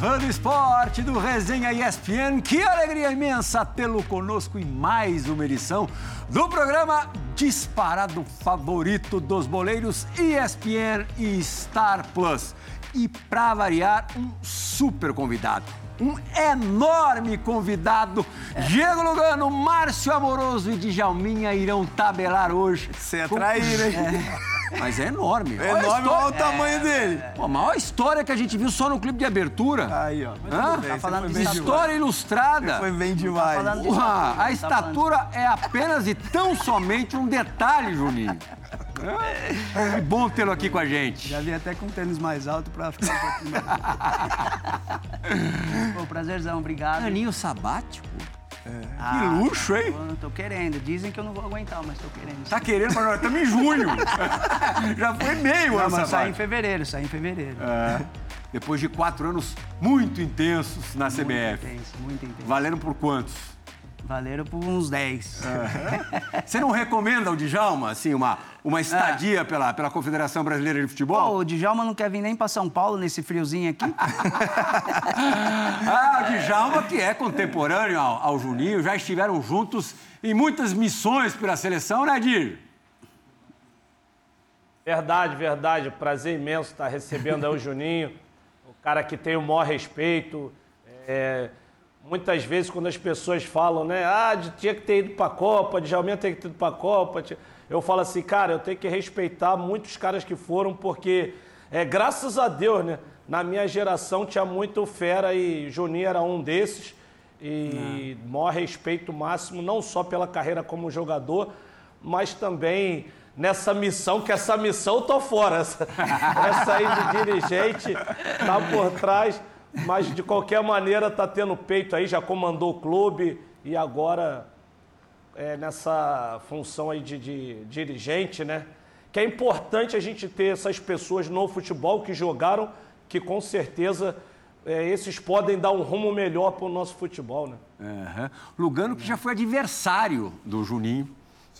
fã do esporte do Resenha ESPN. Que alegria imensa tê-lo conosco em mais uma edição do programa disparado favorito dos boleiros ESPN e Star Plus. E para variar, um super convidado. Um enorme convidado. Diego Lugano, Márcio Amoroso e Djalminha irão tabelar hoje. Você é traíra, hein? É. Mas é enorme. É enorme, olha o tamanho é... dele. Pô, a maior história que a gente viu só no clipe de abertura. Aí, ó. Hã? Tá falando de história ilustrada. Foi bem demais. Tá a estatura é apenas e tão somente um detalhe, Juninho. Que bom tê-lo aqui com a gente. Já vim até com tênis mais alto pra ficar um pouquinho mais... Pô, prazerzão, obrigado. Aninho sabático? É. Ah, que luxo, hein? Eu tô querendo. Dizem que eu não vou aguentar, mas tô querendo. Tá querendo, mas nós estamos em junho. Já foi meio ano mas sai em fevereiro, sai em fevereiro. É. Depois de quatro anos muito intensos na muito CBF. Muito intenso, muito intenso. Valeram por quantos? Valeram por uns 10. É. Você não recomenda ao Djalma, assim, uma, uma estadia é. pela, pela Confederação Brasileira de Futebol? Pô, o Djalma não quer vir nem para São Paulo nesse friozinho aqui. ah, o Djalma, que é contemporâneo ao, ao, Juninho, já estiveram juntos em muitas missões pela seleção, né, Dir? Verdade, verdade. Prazer imenso estar recebendo aí o Juninho, o cara que tem o maior respeito. É Muitas vezes, quando as pessoas falam, né? Ah, tinha que ter ido para a Copa, Djalminha tem que ter ido para a Copa. Eu falo assim, cara, eu tenho que respeitar muitos caras que foram, porque, é, graças a Deus, né? Na minha geração tinha muito fera e Juninho era um desses. E não. maior respeito máximo, não só pela carreira como jogador, mas também nessa missão, que essa missão eu tô fora. Essa, essa aí de dirigente tá por trás. Mas de qualquer maneira está tendo peito aí, já comandou o clube e agora é, nessa função aí de, de, dirigente, né? Que é importante a gente ter essas pessoas no futebol que jogaram, que com certeza é, esses podem dar um rumo melhor para o nosso futebol, né? Uhum. Lugano que já foi adversário do Juninho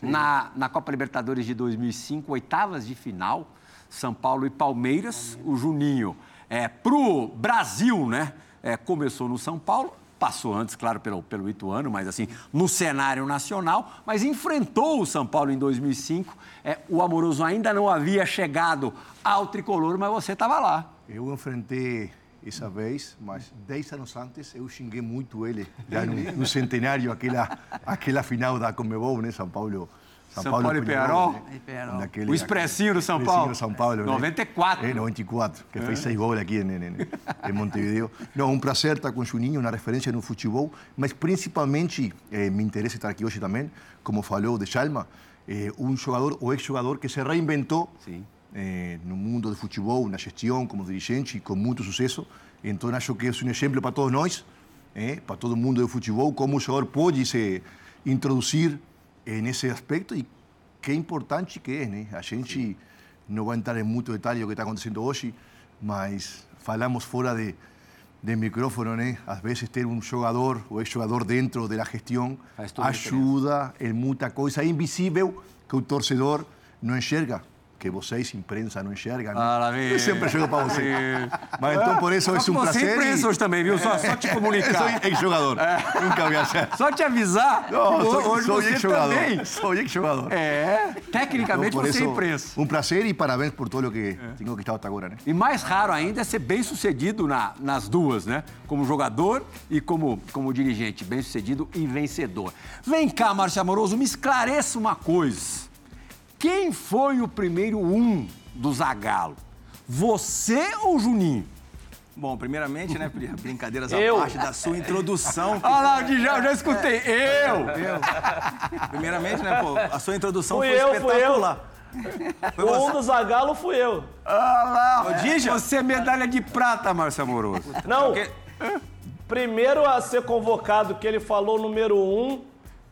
na, na Copa Libertadores de 2005, oitavas de final, São Paulo e Palmeiras. O Juninho é, para o Brasil, né? É, começou no São Paulo, passou antes, claro, pelo, pelo Ituano, mas assim, no cenário nacional, mas enfrentou o São Paulo em 2005. É, o Amoroso ainda não havia chegado ao tricolor, mas você estava lá. Eu enfrentei essa vez, mas dez anos antes eu xinguei muito ele, já no, no centenário, aquela, aquela final da Comebol, né, São Paulo são, São Paulo, Paulo e Penharol. Né? Naquele, o expressinho do São Paulo. São Paulo, 94. Né? É, 94, que é. fez seis gols aqui em, em, Montevideo. Não, um prazer estar com o Juninho, uma referência no futebol, mas principalmente eh, me interessa estar aqui hoje também, como falou de Chalma, eh, um jogador ou ex-jogador que se reinventou eh, no mundo do futebol, na gestão, como dirigente, com muito sucesso. Então, acho que é um exemplo para todos nós, eh, para todo mundo do futebol, como o jogador pode se introduzir nesse aspecto e que importante que é, né? A gente Sim. não vai entrar em muito detalhe do que está acontecendo hoje, mas falamos fora de, de micrófono, né? Às vezes ter um jogador ou ex-jogador dentro da gestão ajuda em muita coisa invisível que o torcedor não enxerga que vocês, imprensa, não enxergam. Ah, eu sempre chego para você. Mas então, por isso, é um prazer. Você imprensa hoje também, viu? Só, só te comunicar. Sou ex-jogador. É. Nunca vi achar. Só te avisar. Não, sou, hoje sou ex-jogador. Sou ex-jogador. É, tecnicamente então, você é imprensa. Um prazer e parabéns por tudo que é. tenho que estar até agora, né? E mais raro ainda é ser bem sucedido na, nas duas, né? Como jogador e como, como dirigente. Bem sucedido e vencedor. Vem cá, Márcio Amoroso, me esclareça uma coisa. Quem foi o primeiro um do Zagalo? Você ou Juninho? Bom, primeiramente, né, brincadeiras à parte da sua introdução. Olha lá, já, já escutei. Eu! Eu. Primeiramente, né, pô, a sua introdução fui foi eu, espetacular. Fui eu. Foi um do Zagalo fui eu. Olha lá, o Dija. Você é medalha de prata, Márcio Amoroso. Não, primeiro a ser convocado, que ele falou número um,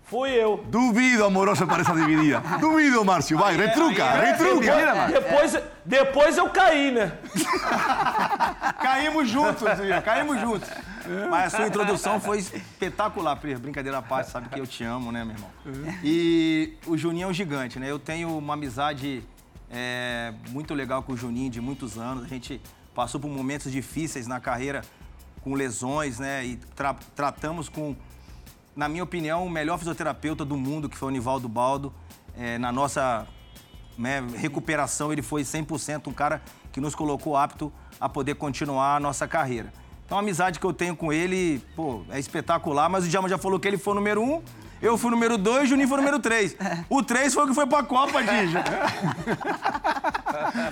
Fui eu. Duvido, amoroso, para essa dividida. Duvido, Márcio. Vai, retruca, retruca. Depois, depois eu caí, né? Caímos juntos, caímos juntos. Mas a sua introdução foi espetacular, Pri. Brincadeira à parte, sabe que eu te amo, né, meu irmão? E o Juninho é um gigante, né? Eu tenho uma amizade é, muito legal com o Juninho de muitos anos. A gente passou por momentos difíceis na carreira com lesões, né? E tra- tratamos com, na minha opinião, o melhor fisioterapeuta do mundo, que foi o Nivaldo Baldo. É, na nossa né, recuperação, ele foi 100% um cara que nos colocou apto a poder continuar a nossa carreira. Então, a amizade que eu tenho com ele, pô, é espetacular, mas o Djalma já falou que ele foi o número um, eu fui número dois, o Juninho foi número três. O três foi o que foi pra Copa, Dija.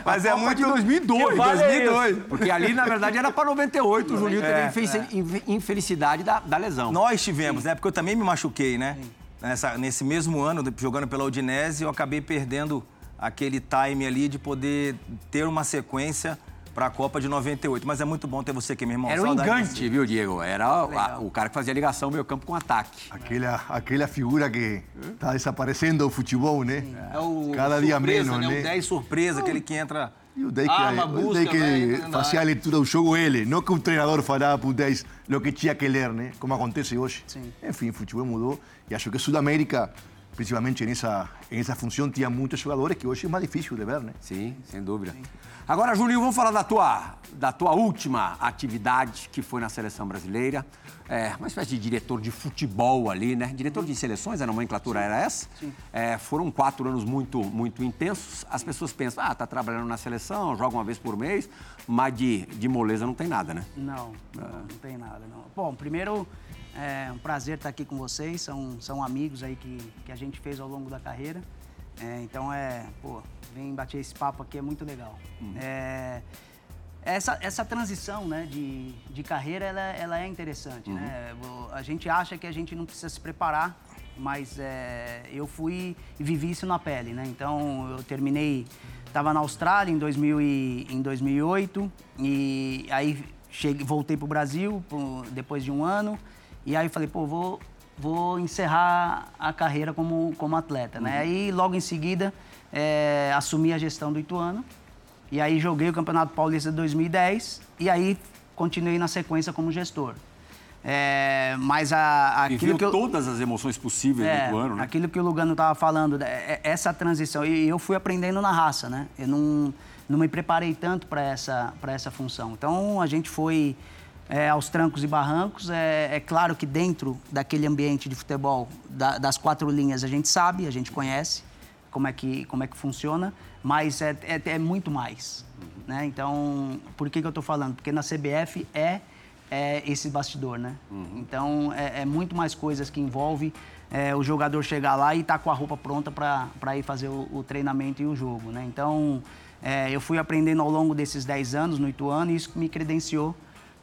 mas é Copa muito... de 2002. Que vale 2002. Porque ali, na verdade, era para 98. O Juninho teve É, infelici- infe- infelicidade da, da lesão. Nós tivemos, né? Porque eu também me machuquei, né? Nessa, nesse mesmo ano, jogando pela Udinese, eu acabei perdendo aquele time ali de poder ter uma sequência para a Copa de 98. Mas é muito bom ter você aqui, meu irmão. Era um de engante, viu, Diego? Era a- o cara que fazia ligação meio campo com ataque. Aquela, aquela figura que está desaparecendo do futebol, né? É o Cada dia surpresa, menos, né? né? O 10 surpresa, aquele que entra. E o 10 que, o busca, 10 que vai entrando na fazia a leitura do jogo ele, não que o treinador falava para o 10 o que tinha que ler, né? Como acontece hoje. Sim. Enfim, o futebol mudou e acho que Sudamérica, principalmente nessa, nessa função, tinha muitos jogadores que hoje é mais difícil de ver, né? Sim, sem dúvida. Agora, Juninho, vamos falar da tua, da tua última atividade, que foi na seleção brasileira. É, uma espécie de diretor de futebol ali, né? Diretor de seleções, a nomenclatura era essa. É, foram quatro anos muito, muito intensos. As pessoas pensam, ah, tá trabalhando na seleção, joga uma vez por mês, mas de, de moleza não tem nada, né? Não, não, não tem nada, não. Bom, primeiro, é um prazer estar aqui com vocês. São, são amigos aí que, que a gente fez ao longo da carreira. É, então, é, pô, vem bater esse papo aqui, é muito legal. É, essa, essa transição né, de, de carreira, ela, ela é interessante, né? O- A gente acha que a gente não precisa se preparar, mas é, eu fui e vivi isso na pele, né? Então, eu terminei, estava na Austrália em, 2000 e, em 2008 e aí cheguei, voltei para o Brasil depois de um ano e aí falei, pô, vou, vou encerrar a carreira como, como atleta, né? Aí, logo em seguida, é, assumi a gestão do Ituano e aí joguei o Campeonato Paulista de 2010 e aí continuei na sequência como gestor. É, mas a, aquilo que eu, todas as emoções possíveis é, do ano, né? aquilo que o Lugano estava falando, é- é- essa transição, e eu fui aprendendo na raça, né? Eu não, não me preparei tanto para essa, para essa função. Então, a gente foi é, aos trancos e barrancos. É, é claro que dentro daquele ambiente de futebol, da- das quatro linhas, a gente sabe, a gente conhece como é que, como é que funciona, mas é, é, é muito mais. Né? Então, por que, que eu estou falando? Porque na CBF é, é esse bastidor, né? Então, é, é muito mais coisas que envolve é, o jogador chegar lá e estar com a roupa pronta para ir fazer o, o treinamento e o jogo, né? Então, é, eu fui aprendendo ao longo desses 10 anos no Ituano e isso me credenciou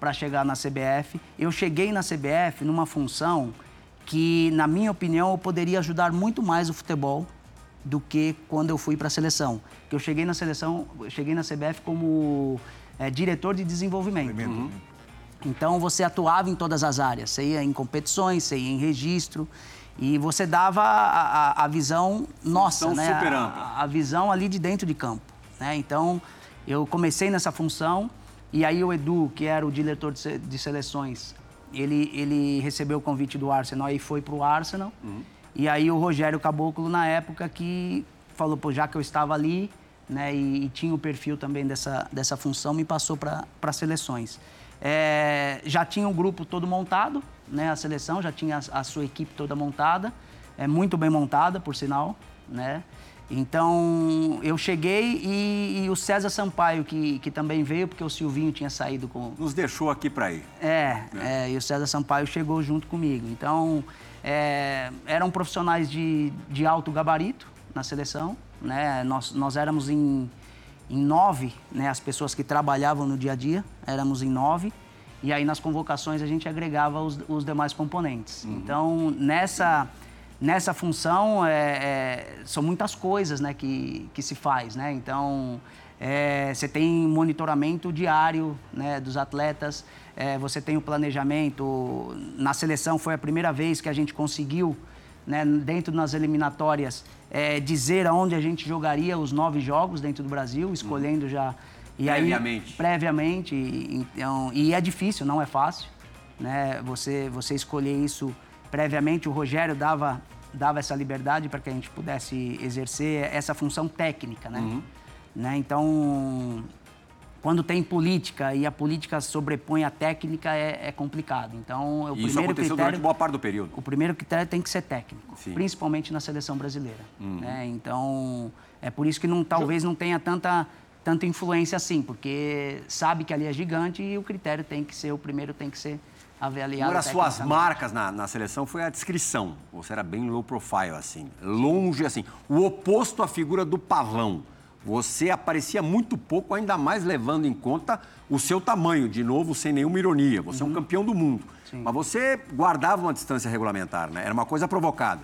para chegar na CBF. Eu cheguei na CBF numa função que, na minha opinião, eu poderia ajudar muito mais o futebol do que quando eu fui para a seleção. Que eu cheguei na seleção, cheguei na CBF como é, diretor de desenvolvimento. Uhum. Então você atuava em todas as áreas, você ia em competições, você ia em registro e você dava a, a, a visão nossa, né? super A- a, visão ali de dentro de campo. Né? Então eu comecei nessa função e aí o Edu, que era o diretor de, se- de seleções, ele, ele recebeu o convite do Arsenal e foi para o Arsenal. E aí o Rogério Caboclo, na época, que falou, pô, já que eu estava ali, né, e, e tinha o perfil também dessa, dessa função, me passou para as seleções. É, já tinha o grupo todo montado, né, a seleção, já tinha a, a sua equipe toda montada, é muito bem montada, por sinal, né? Então, eu cheguei e, e o César Sampaio, que, que também veio, porque o Silvinho tinha saído com, Nos deixou aqui para ir. é, é, e o César Sampaio chegou junto comigo. Então, é, eram profissionais de, de alto gabarito na seleção. Né? Nós, nós éramos em, em nove, né? as pessoas que trabalhavam no dia a dia, éramos em nove. E aí, nas convocações, a gente agregava os, os demais componentes. Então, nessa, nessa função, é, é, são muitas coisas né, que, que se faz. Né? Então, é, você tem monitoramento diário né, dos atletas, é, você tem o planejamento. Na seleção foi a primeira vez que a gente conseguiu, né, dentro das eliminatórias, é, dizer aonde a gente jogaria os nove jogos dentro do Brasil, escolhendo já. E Previamente. Aí, previamente. e- Então, e é difícil, não é fácil. Né? Você, você escolher isso previamente, o Rogério dava, dava essa liberdade para que a gente pudesse exercer essa função técnica. Né? Né? Então, quando tem política e a política sobrepõe a técnica, é, é complicado. Então, o E isso primeiro aconteceu critério, durante boa parte do período. o primeiro critério tem que ser técnico, Sim. Uhum. principalmente na seleção brasileira. né? Então, é por isso que não, talvez não tenha tanta, tanta influência assim, porque sabe que ali é gigante e o critério tem que ser, o primeiro tem que ser avaliado. Uma das suas marcas na, na seleção foi a descrição. Você era bem low profile, assim. Longe, assim. O oposto à figura do pavão. Você aparecia muito pouco, ainda mais levando em conta o seu tamanho, de novo, sem nenhuma ironia. Você é um campeão do mundo. Mas você guardava uma distância regulamentar, né? Era uma coisa provocada.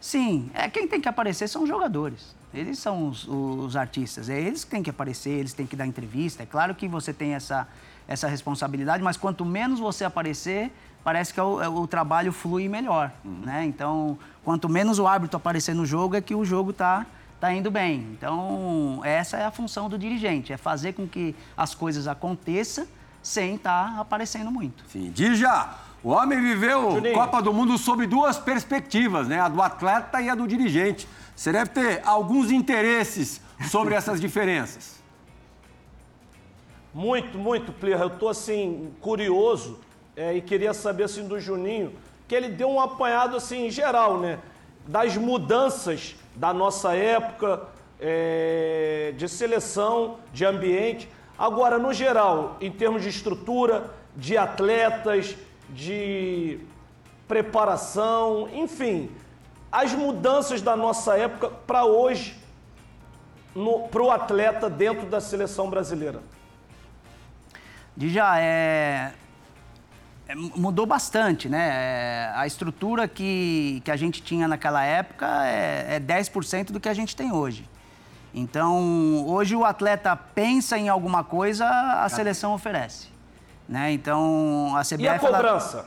Sim, é quem tem que aparecer são os jogadores. Eles são os, os artistas. É eles que têm que aparecer, eles têm que dar entrevista. É claro que você tem essa, essa responsabilidade, mas quanto menos você aparecer, parece que o, o trabalho flui melhor. Né? Então, quanto menos o árbitro aparecer no jogo, é que o jogo está tá indo bem. Então, essa é a função do dirigente, é fazer com que as coisas aconteçam sem estar aparecendo muito. Sim. Dija, o homem viveu Juninho. Copa do Mundo sob duas perspectivas, né? A do atleta e a do dirigente. Você deve ter alguns interesses sobre essas diferenças. Muito, muito, Plirra. Eu tô assim, curioso é, e queria saber assim do Juninho, que ele deu um apanhado assim em geral, né? Das mudanças da nossa época é, de seleção, de ambiente. Agora, no geral, em termos de estrutura, de atletas, de preparação, enfim, as mudanças da nossa época para hoje para o atleta dentro da seleção brasileira. Já é, é, mudou bastante, né? É, a estrutura que, que a gente tinha naquela época é, é 10% do que a gente tem hoje. Então, hoje o atleta pensa em alguma coisa, a seleção oferece. Né? Então, a CBF... E a ela- cobrança?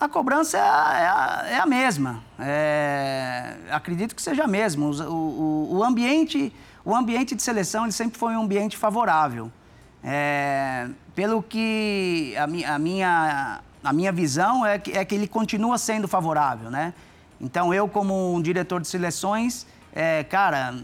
a cobrança é a, é a- é a mesma. É, acredito que seja a mesma. O, o- o ambiente, o ambiente de seleção ele sempre foi um ambiente favorável. É, pelo que a, mi- a minha, a minha visão é que, é que ele continua sendo favorável, né? Então, eu como um diretor de seleções, é, cara,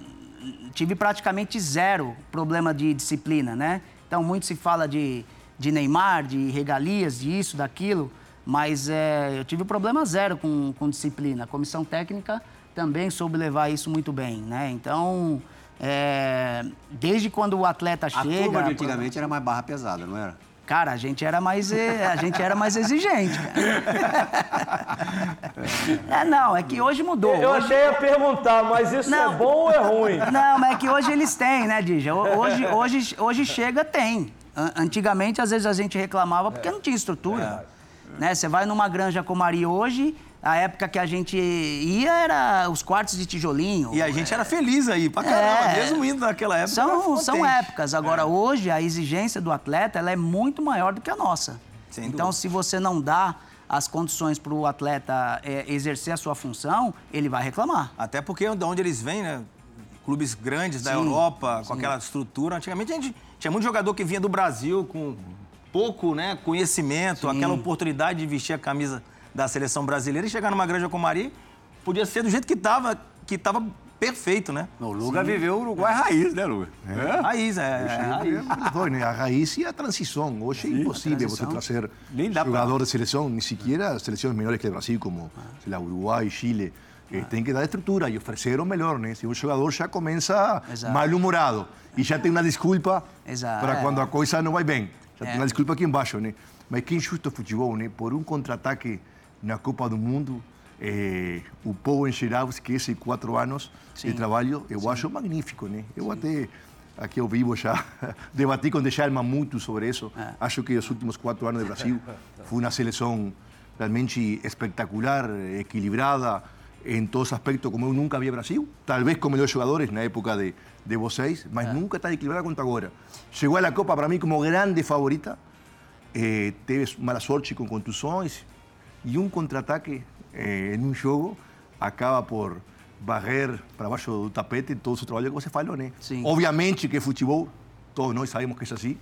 tive praticamente zero problema de disciplina, né? Então, muito se fala de, de Neymar, de regalias, disso, daquilo, mas é, eu tive problema zero com, com disciplina. A comissão técnica também soube levar isso muito bem, né? Então, é, desde quando o atleta A chega... turma de antigamente era mais barra pesada, não era? Cara, a gente era mais, eh, a gente era mais exigente. cara. É, não, é que hoje mudou. Eu Hoje- até ia perguntar, mas isso Não. é bom ou é ruim? Não, mas é que hoje eles têm, né, Dija? Ho- Hoje, hoje, hoje chega, tem. An- Antigamente, às vezes, a gente reclamava porque não tinha estrutura. Né? Você vai numa granja Comari hoje, a época que a gente ia era os quartos de tijolinho. E a gente era feliz aí, pra caramba, É. mesmo indo naquela época. São, são épocas. Agora, hoje, a exigência do atleta ela é muito maior do que a nossa. Sem então, dúvida. se você não dá as condições para o atleta é, exercer a sua função, ele vai reclamar. Até porque de onde eles vêm, né? Clubes grandes da Sim, Europa, com aquela estrutura. Antigamente a gente tinha muito jogador que vinha do Brasil com pouco né, conhecimento, aquela oportunidade de vestir a camisa da seleção brasileira e chegar numa granja com Maria, podia ser do jeito que estava, que tava perfeito, né? O Luga viveu o Uruguai raiz, né, Luga? É? Raiz, é. é raiz. Né? A raiz e a transição. Hoje é impossível você trazer dá pra- jogador de seleção, nem sequer seleções menores que o Brasil, como sei lá, Uruguai, Chile. Eh, tem que dar estrutura e oferecer o melhor, né? Se um jogador já começa mal-humorado e já tem uma desculpa para É. quando a coisa não vai bem. Já É. tem uma desculpa aqui embaixo, né? Mas que injusto o futebol, né? Por um contra-ataque na Copa do Mundo, eh, o povo em geral esquece quatro anos de Sim. trabalho. Eu acho magnífico, né? Eu até aqui ao vivo já debati com Deschalma muito sobre isso. Acho que os últimos quatro anos do Brasil foi uma seleção realmente espectacular, equilibrada em todos os aspectos, como eu nunca vi Brasil. Talvez com melhores jogadores na época de, de vocês, mas nunca tan equilibrada quanto agora. Chegou à Copa para mim como grande favorita. Eh, teve mala sorte com contusões e um contra-ataque eh, em um jogo acaba por varrer para baixo do tapete todo o trabalho que você falou, né? Sim. Obviamente que futebol, todos nós sabemos que é assim,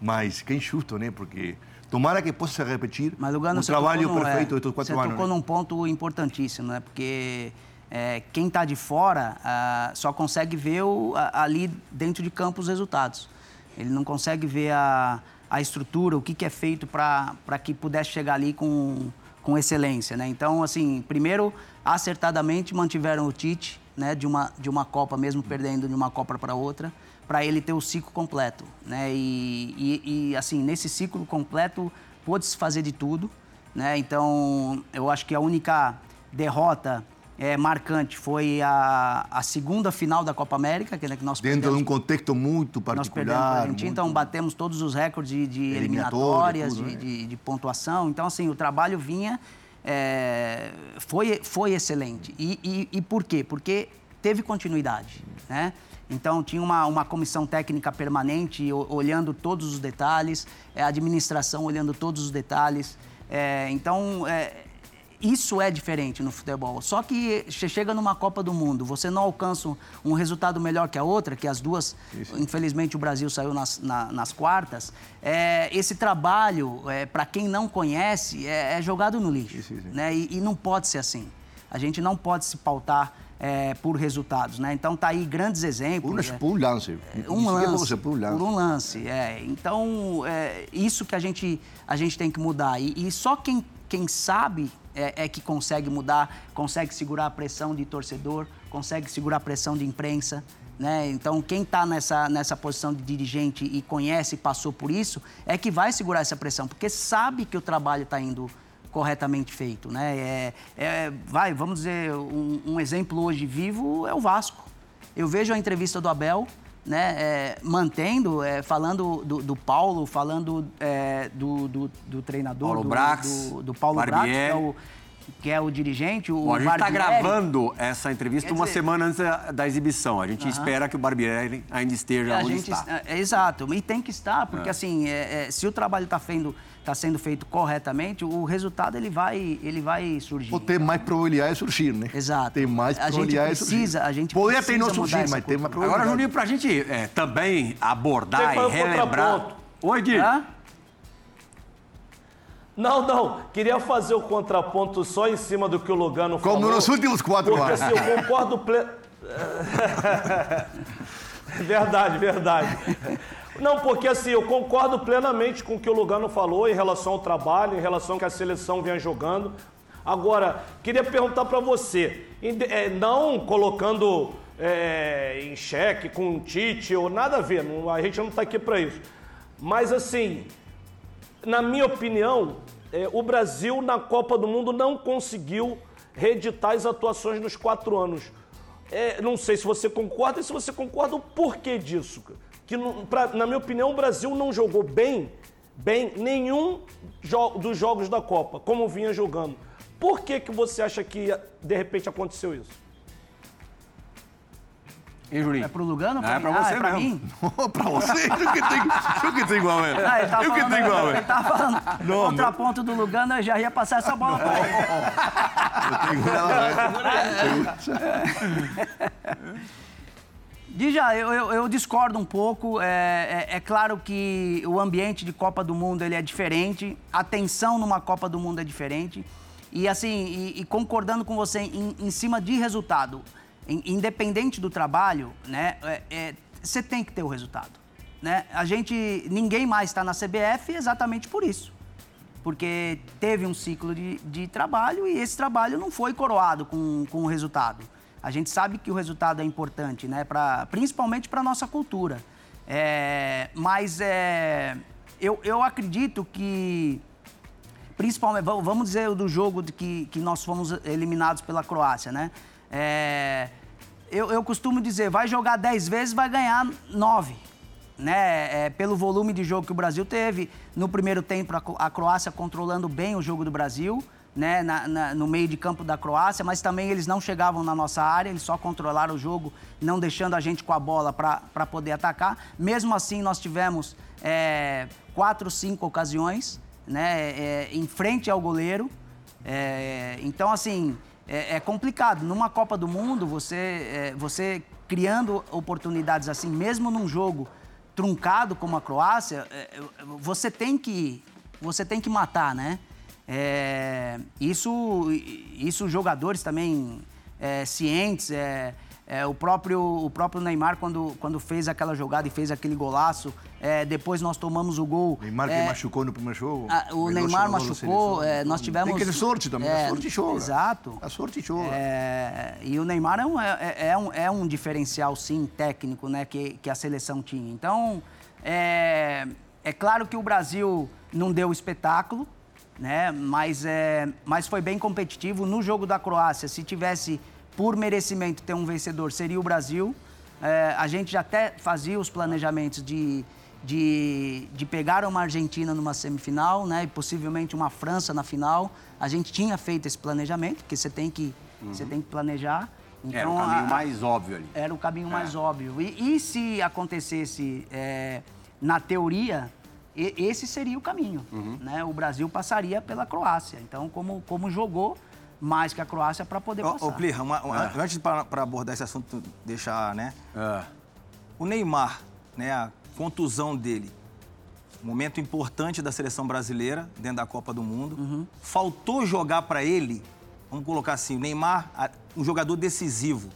mas que injusto, né? Porque tomara que possa se repetir Mas, Lugano, o você trabalho no- perfeito é, destes quatro Você anos. tocou né? num ponto importantíssimo, né? Porque é, quem está de fora ah, só consegue ver o- a- ali dentro de campo os resultados. Ele não consegue ver a, a estrutura, o que, que é feito para que pudesse chegar ali com, com excelência, né? Então, assim, primeiro, acertadamente mantiveram o Tite, né? De uma, de uma Copa, mesmo perdendo de uma Copa para outra, para ele ter o ciclo completo, né? E, e, e assim, nesse ciclo completo, pôde-se fazer de tudo, né? Então, eu acho que a única derrota é, marcante foi a, a, segunda final da Copa América, que, né, que nós Dentro de um contexto muito particular. Nós perdemos a Argentina, muito... então batemos todos os recordes de, de eliminatórias, tudo, de, né? de, de, pontuação. Então, assim, o trabalho vinha, é, foi, foi excelente. E, e, e por quê? Porque teve continuidade, né? Então, tinha uma, uma comissão técnica permanente, olhando todos os detalhes, é, a administração olhando todos os detalhes. É, então, é, isso é diferente no futebol. Só que você chega numa Copa do Mundo, você não alcança um resultado melhor que a outra, que as duas, isso. infelizmente o Brasil saiu nas, na, nas quartas. É, esse trabalho, é, para quem não conhece, é, é jogado no lixo. Isso, né? E, e, não pode ser assim. A gente não pode se pautar é, por resultados, né? Então tá aí grandes exemplos. Por, por lance. Um lance, por lance. Por um lance, é. Então, é, isso que a gente, a gente tem que mudar. E, e só quem, quem sabe é, é, que consegue mudar, consegue segurar a pressão de torcedor, consegue segurar a pressão de imprensa. Né? Então, quem está nessa, nessa posição de dirigente e conhece e passou por isso, é que vai segurar essa pressão, porque sabe que o trabalho está indo corretamente feito. Né? É, é, vai, vamos dizer, um, um exemplo hoje vivo é o Vasco. Eu vejo a entrevista do Abel, né, é, mantendo, é, falando do, do, Paulo, falando é, do, do, do, treinador, Paulo do, Brax, do, do Paulo Barbieri. Brax, que é o, que é o dirigente, o Bom, A gente está gravando essa entrevista Quer uma dizer, semana antes da, exibição. A gente uh -huh. espera que o Barbieri ainda esteja onde gente, está. É, exato, e tem que estar, porque é. assim, é, é, se o trabalho está feito está sendo feito corretamente, o resultado ele vai, ele vai surgir. Ou tem mais probabilidade de surgir, né? Exato. Tem mais probabilidade de surgir. A gente Poderia ter não surgir, mas tem mais probabilidade. Agora, Juninho, para a gente é, também abordar e relembrar... Oi, Di. Hã? Não, não. Queria fazer o contraponto só em cima do que o Lugano falou. Como nos últimos quatro porque, anos. Porque assim, eu concordo plenamente... verdade, verdade. Não, porque assim, eu concordo plenamente com o que o Lugano falou em relação ao trabalho, em relação ao que a seleção vem jogando. Agora, queria perguntar para você, é, não colocando é, em xeque com o Tite ou nada a ver, a gente não está aqui para isso. Mas assim, na minha opinião, é, o Brasil na Copa do Mundo não conseguiu reeditar as atuações nos quatro anos. É, não sei se você concorda e se você concorda, o porquê disso que, pra, na minha opinião, o Brasil não jogou bem, bem nenhum jo dos jogos da Copa, como vinha jogando. Por que, que você acha que, de repente, aconteceu isso? E, Julinho? É pro Lugano? Pra é, pra você ah, é pra mim? pra você? Eu que tenho, eu que tenho igual ele. Ah, ele tá eu que tenho igual ele. Ele tava falando não, contraponto do Lugano, eu já ia passar essa bola pra ele. eu tenho ela, Dija, eu, eu, eu, discordo um pouco. É, é, é, claro que o ambiente de Copa do Mundo ele é diferente, a tensão numa Copa do Mundo é diferente. E assim, e, e concordando com você em, em cima de resultado, independente do trabalho, né, é, é você tem que ter o resultado. Né? A gente, ninguém mais está na CBF exatamente por isso. Porque teve um ciclo de, de trabalho e esse trabalho não foi coroado com, com o resultado. A gente sabe que o resultado é importante, né? Pra, principalmente para a nossa cultura. É, mas é, eu, eu acredito que, principalmente, vamos dizer do jogo de que, que nós fomos eliminados pela Croácia, né? É, eu, eu costumo dizer, vai jogar 10 vezes, vai ganhar 9. Né, é, pelo volume de jogo que o Brasil teve. No primeiro tempo, a Croácia controlando bem o jogo do Brasil né, na, na, no meio de campo da Croácia, mas também eles não chegavam na nossa área, eles só controlaram o jogo, não deixando a gente com a bola para poder atacar. Mesmo assim, nós tivemos é, quatro, cinco ocasiões né, é, em frente ao goleiro. É, então, assim, é, é, complicado. Numa Copa do Mundo, você, é, você criando oportunidades assim, mesmo num jogo truncado como a Croácia, é, você tem que você tem que matar, né? É, isso, isso jogadores também é, cientes, é, É, o, próprio, o próprio Neymar, quando, quando fez aquela jogada e fez aquele golaço, é, depois nós tomamos o gol. Neymar que é, machucou no primeiro jogo. a- o Neymar machucou, é, nós tivemos. Tem que ter sorte também, é, a sorte joga. Exato. A sorte. É, e o Neymar é um, é, é um, é um diferencial, sim, técnico, né, que, que a seleção tinha. Então, é, é claro que o Brasil não deu espetáculo, né, mas, é, mas foi bem competitivo. No jogo da Croácia, se tivesse por merecimento ter um vencedor, seria o Brasil. É, a gente já até fazia os planejamentos de, de, de pegar uma Argentina numa semifinal, né, e possivelmente uma França na final. A gente tinha feito esse planejamento, porque você tem que, você tem que planejar. Era o Então, caminho a- mais óbvio ali. era o caminho mais óbvio. E, e se acontecesse é, na teoria, e- esse seria o caminho. Né? O Brasil passaria pela Croácia. Então, como, como jogou mais que a Croácia para poder passar. ô Plirra, uma- uma- antes para abordar esse assunto, deixar, né? É. O Neymar, né, a contusão dele, momento importante da seleção brasileira dentro da Copa do Mundo. Faltou jogar para ele, vamos colocar assim, o Neymar, a- um jogador decisivo,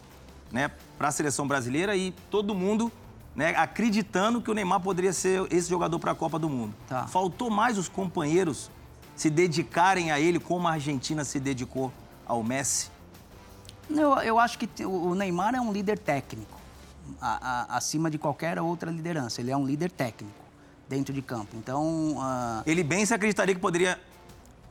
né, para a seleção brasileira e todo mundo, né, acreditando que o Neymar poderia ser esse jogador para a Copa do Mundo. Tá. Faltou mais os companheiros se dedicarem a ele como a Argentina se dedicou ao Messi. Eu, eu acho que o Neymar é um líder técnico, a- a- acima de qualquer outra liderança. Ele é um líder técnico dentro de campo. Então, ah, Ele bem se acreditaria que poderia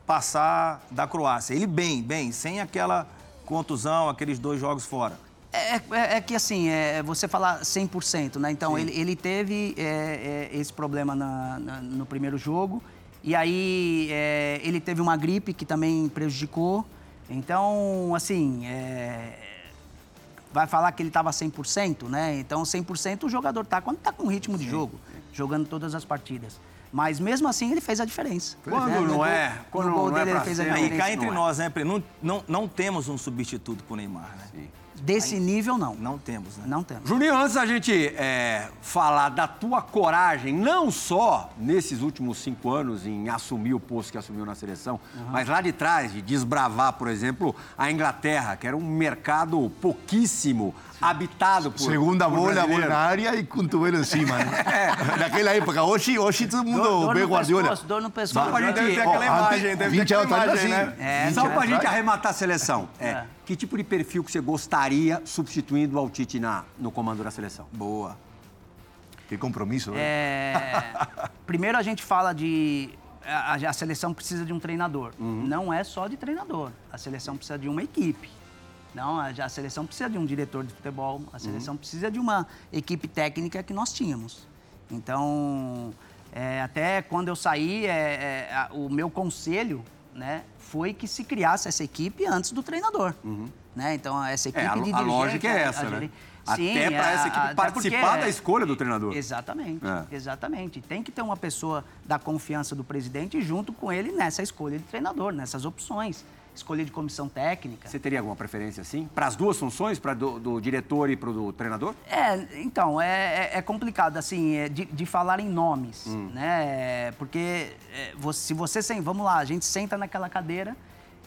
passar da Croácia. Ele bem, bem, sem aquela contusão, aqueles dois jogos fora. É, é- é que assim, é, você falar 100%, né? Então, ele, ele teve é, é, esse problema na- na- no primeiro jogo. E aí, é, ele teve uma gripe que também prejudicou. Então, assim, é, vai falar que ele estava 100%, né? Então, 100% o jogador tá quando tá com ritmo de jogo, jogando todas as partidas. Mas mesmo assim, ele fez a diferença. Quando né? Não é- no quando gol não é dele, pra ele fez a diferença. cá entre não é. nós, né? Não, não, não temos um substituto pro Neymar, né? Desse nível, não. Não temos, né? Não temos. Juninho, antes da gente é, falar da tua coragem, não só nesses últimos cinco anos em assumir o posto que assumiu na seleção, mas lá de trás, de desbravar, por exemplo, a Inglaterra, que era um mercado pouquíssimo habitado por. Segunda por brasileiros. na área e cotovelo encima. Né? Naquela época, hoje, hoje todo mundo Dor- dor vê no Guardiola. pescoço, dor no pescoço. Só pra gente, Deve ter aquela imagem, deve ter 20 aquela anos atrás, imagem, assim. né? É, Só 20 pra gente arrematar a seleção. É, É. Que tipo de perfil que você gostaria substituindo ao Tite na, no comando da seleção? Boa. Que compromisso. né? É, primeiro a gente fala de. A, a seleção precisa de um treinador. Não é só de treinador. A seleção precisa de uma equipe. Não, a, a seleção precisa de um diretor de futebol. A seleção precisa de uma equipe técnica que nós tínhamos. Então, é, até quando eu saí, é, é, o meu conselho né, foi que se criasse essa equipe antes do treinador. Né? Então, essa equipe É, a, de a lógica é essa, a né? Até para essa equipe porque participar é- da escolha do treinador. Exatamente, É. exatamente. Tem que ter uma pessoa da confiança do presidente junto com ele nessa escolha de treinador, nessas opções. Escolha de comissão técnica. Você teria alguma preferência assim? Para as duas funções, para do, do diretor e para do treinador? É, então, é, é- é complicado, assim, é de, de falar em nomes, Hum. né? Porque é, você- se você, sem, vamos lá, a gente senta naquela cadeira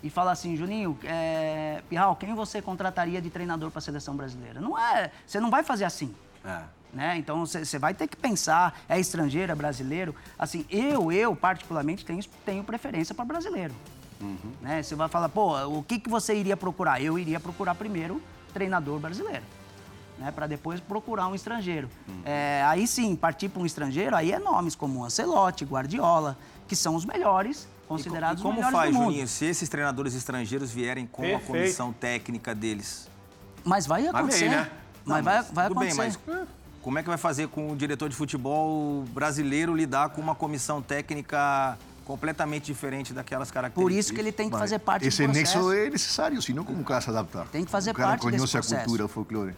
e fala assim, Juninho, é, Pirral, quem você contrataria de treinador para a seleção brasileira? Não é, você não vai fazer assim. É. né? Então você vai ter que pensar, é estrangeiro, é brasileiro. Assim, eu, eu particularmente tenho, tenho preferência para brasileiro. Né? Você vai falar, pô, o que, que você iria procurar? Eu iria procurar primeiro treinador brasileiro. Né, para depois procurar um estrangeiro. É, aí sim, partir para um estrangeiro, aí é nomes como Ancelotti, Guardiola, que são os melhores, considerados e como os melhores faz, do mundo. Juninho, se esses treinadores estrangeiros vierem com a Perfeito. comissão técnica deles? Mas vai acontecer. né? Mas Não, vai, vai tudo bem, acontecer. mas como é que vai fazer com o diretor de futebol brasileiro lidar com uma comissão técnica completamente diferente daquelas características? Por isso que ele tem que fazer parte Esse do processo. nexo é necessário, senão como o cara se adapta? Tem que fazer o cara parte desse conhece a processo. cultura, o folclore.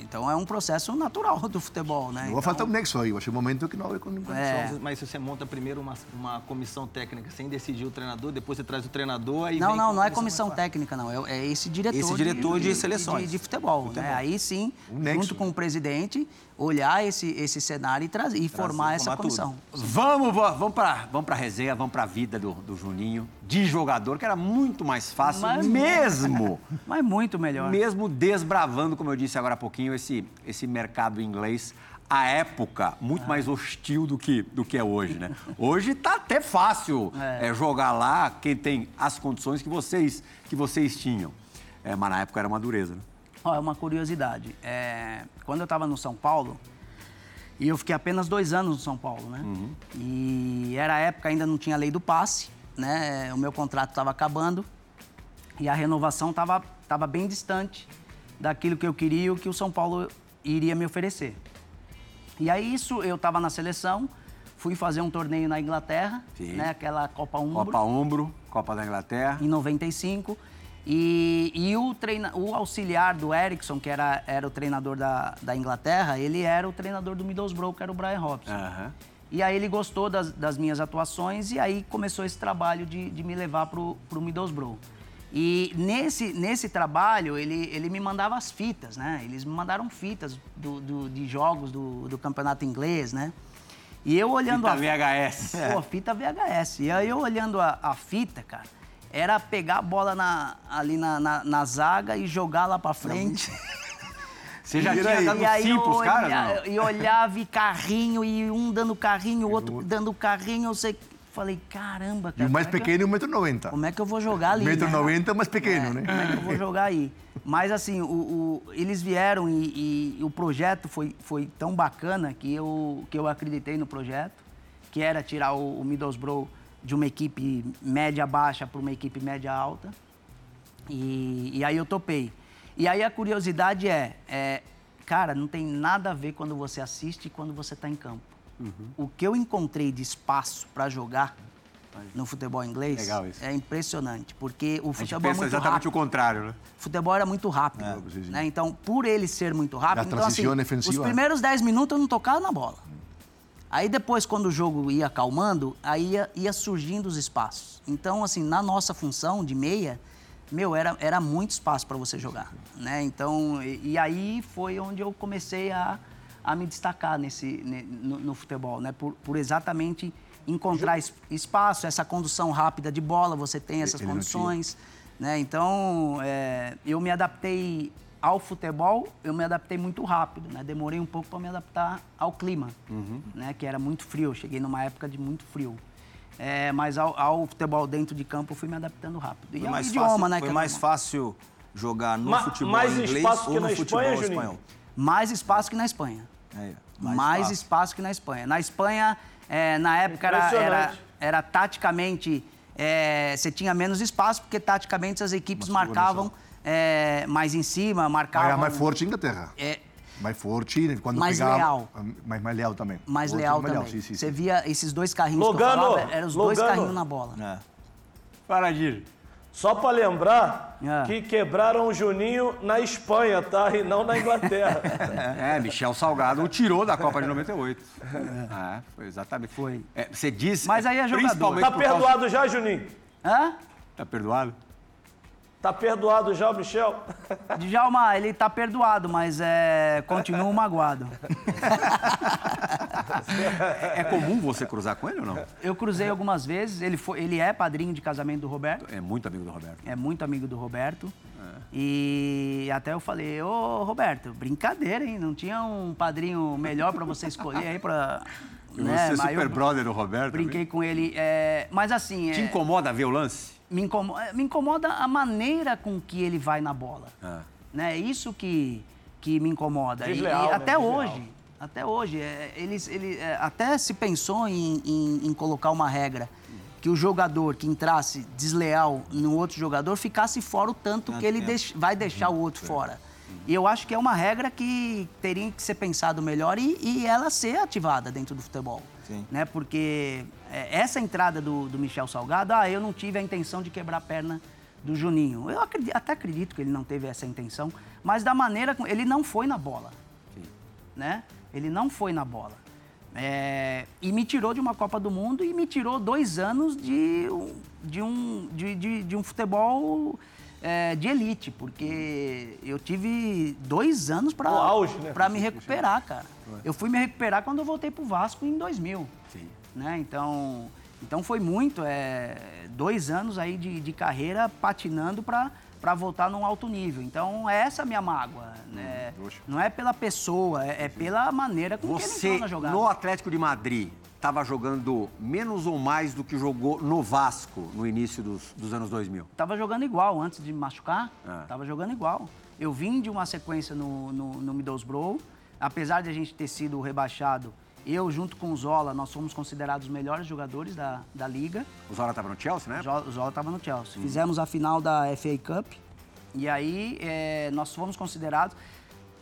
Então é um processo natural do futebol, né? Não Então, vai faltar um nexo aí, vai ser um momento que não vai com É. Mas se você monta primeiro uma, uma comissão técnica sem decidir o treinador, depois você traz o treinador aí Não, vem não, não é comissão técnica, não. É, é esse diretor. Esse diretor de seleções. De, de futebol, né? Aí sim, Um junto com o presidente, olhar esse, esse cenário e, trazer, e formar essa tudo. comissão. Vamos, vo- vamos para vamos a resenha, vamos para a vida do, do Juninho, de jogador, que era muito mais fácil, Mas- mesmo, Mas muito melhor. mesmo desbravando, como eu disse agora há pouquinho, esse, esse mercado inglês. À época, muito mais hostil do que, do que é hoje, né? Hoje tá até fácil É. é, jogar lá quem tem as condições que vocês, que vocês tinham. É, mas na época era uma dureza, né? Ó, é uma curiosidade. É, quando eu estava no São Paulo, e eu fiquei apenas dois anos no São Paulo, né? E era a época, ainda não tinha lei do passe, né? O meu contrato estava acabando e a renovação estava tava bem distante daquilo que eu queria e o que o São Paulo iria me oferecer. E aí isso, eu estava na seleção, fui fazer um torneio na Inglaterra, Sim. né? Aquela Copa Umbro Copa Ombro, Copa da Inglaterra. em 95. E, e o, treina, o auxiliar do Erickson, que era, era o treinador da, da Inglaterra, ele era o treinador do Middlesbrough, que era o Brian Robson. Aham. E aí ele gostou das, das minhas atuações e aí começou esse trabalho de, de me levar para o Middlesbrough. E nesse, nesse trabalho, ele, ele me mandava as fitas, né? Eles me mandaram fitas do, do- de jogos do, do campeonato inglês, né? E eu olhando Fita a VHS. Pô, fita VHS. E aí eu olhando a, a fita, cara, era pegar a bola na- ali na, na, na zaga e jogar lá pra frente. Você já tinha aí. dado E aí caras? E olhava e carrinho, e um dando carrinho, o outro dando carrinho, eu sei. Falei, caramba, E cara. o mais é que pequeno, eu- 1,90m. Como é que eu vou jogar ali? 1,90m, né? mais pequeno, É, né? Como é que eu vou jogar aí? Mas assim, o, o- eles vieram e, e o projeto foi, foi tão bacana que eu, que eu acreditei no projeto, que era tirar o, o Middlesbrough de uma equipe média-baixa para uma equipe média-alta. E, e aí eu topei. E aí a curiosidade é, é, cara, não tem nada a ver quando você assiste e quando você está em campo. O que eu encontrei de espaço para jogar no futebol inglês é impressionante, porque o futebol é muito exatamente rápido. o contrário, né? O futebol era muito rápido. sim. né? Então, por ele ser muito rápido, então, assim, os primeiros 10 minutos eu não tocava na bola. Aí depois, quando o jogo ia acalmando, aí ia, ia surgindo os espaços. Então, assim, na nossa função de meia, meu, era, era muito espaço para você jogar, né? Então, e, e aí foi onde eu comecei a, a me destacar nesse, ne- no, no futebol, né? Por, por exatamente encontrar es- espaço, essa condução rápida de bola, você tem essas Ele condições, né? Então, é, eu me adaptei ao futebol, eu me adaptei muito rápido, né? Demorei um pouco para me adaptar ao clima, né? Que era muito frio. Eu cheguei numa época de muito frio. É, mas ao, ao futebol dentro de campo eu fui me adaptando rápido. E Foi ao mais idioma, fácil, né? Foi que é mais fácil jogar no Ma- futebol mais inglês espaço que ou no na futebol Espanha, Juninho? espanhol? Mais espaço que na Espanha. É, mais espaço. espaço que na Espanha. Na Espanha, é, na época, era, era, era taticamente. é, você tinha menos espaço, porque taticamente as equipes marcavam é, mais em cima, Mas marcavam. era mais forte a Inglaterra. É, Mais forte, quando Mais pegava... leal. Mais, mais leal também. mais Forte, leal mais também. sim, sim, Você sim. via esses dois carrinhos Logano, que eu falava, eram os dois Logano. carrinhos na bola. É. Paradir. Só para lembrar É. que quebraram o Juninho na Espanha, tá? E não na Inglaterra. É, Michel Salgado o tirou da Copa de 98. É, foi exatamente. Foi. É, você disse. Mas aí é jogador. tá perdoado já, Juninho? Hã? Tá perdoado? Tá perdoado já, Michel? Djalma, ele tá perdoado, mas é, continua magoado. É comum você cruzar com ele ou não? Eu cruzei algumas vezes, ele, foi, ele é padrinho de casamento do Roberto. É muito amigo do Roberto. é muito amigo do Roberto. E até eu falei, ô Roberto, brincadeira, hein? Não tinha um padrinho melhor pra você escolher aí pra. E né? você é super eu brother do Roberto. Brinquei com ele. é, Mas assim. Te é, incomoda ver o lance? Me, incomoda, me incomoda a maneira com que ele vai na bola. Ah. Né? É isso que, que me incomoda. E- Desleal, e, né? até Desleal. hoje, até hoje, é, eles, ele, é, até se pensou em, em- em colocar uma regra que o jogador que entrasse desleal no outro jogador ficasse fora o tanto que ele deix- vai deixar o outro fora. E eu acho que é uma regra que teria que ser pensado melhor e, e ela ser ativada dentro do futebol. Sim. Né? Porque é, essa entrada do, do Michel Salgado, ah, eu não tive a intenção de quebrar a perna do Juninho. Eu acredi- até acredito que ele não teve essa intenção, mas da maneira como. Ele não foi na bola. né? Ele não foi na bola. É, e me tirou de uma Copa do Mundo e me tirou dois anos de, de, um, de, de, de um futebol é, de elite, porque eu tive dois anos para né? me recuperar, cara. Eu fui me recuperar quando eu voltei pro Vasco em 2000. Sim. Né? Então, então foi muito, é, dois anos aí de, de carreira patinando para para voltar num alto nível. Então, essa é a minha mágoa. Né? Não é pela pessoa, é, é pela maneira com que ele Você, entrou na jogada. no Atlético de Madrid, estava jogando menos ou mais do que jogou no Vasco no início dos, dos anos 2000? Tava jogando igual antes de me machucar. Ah. Tava jogando igual. Eu vim de uma sequência no, no, no Middlesbrough. Apesar de a gente ter sido rebaixado, eu, junto com o Zola, nós fomos considerados os melhores jogadores da, da liga. O Zola estava no Chelsea, né? O Zola- estava no Chelsea. Fizemos a final da FA Cup. E aí eh, nós fomos considerados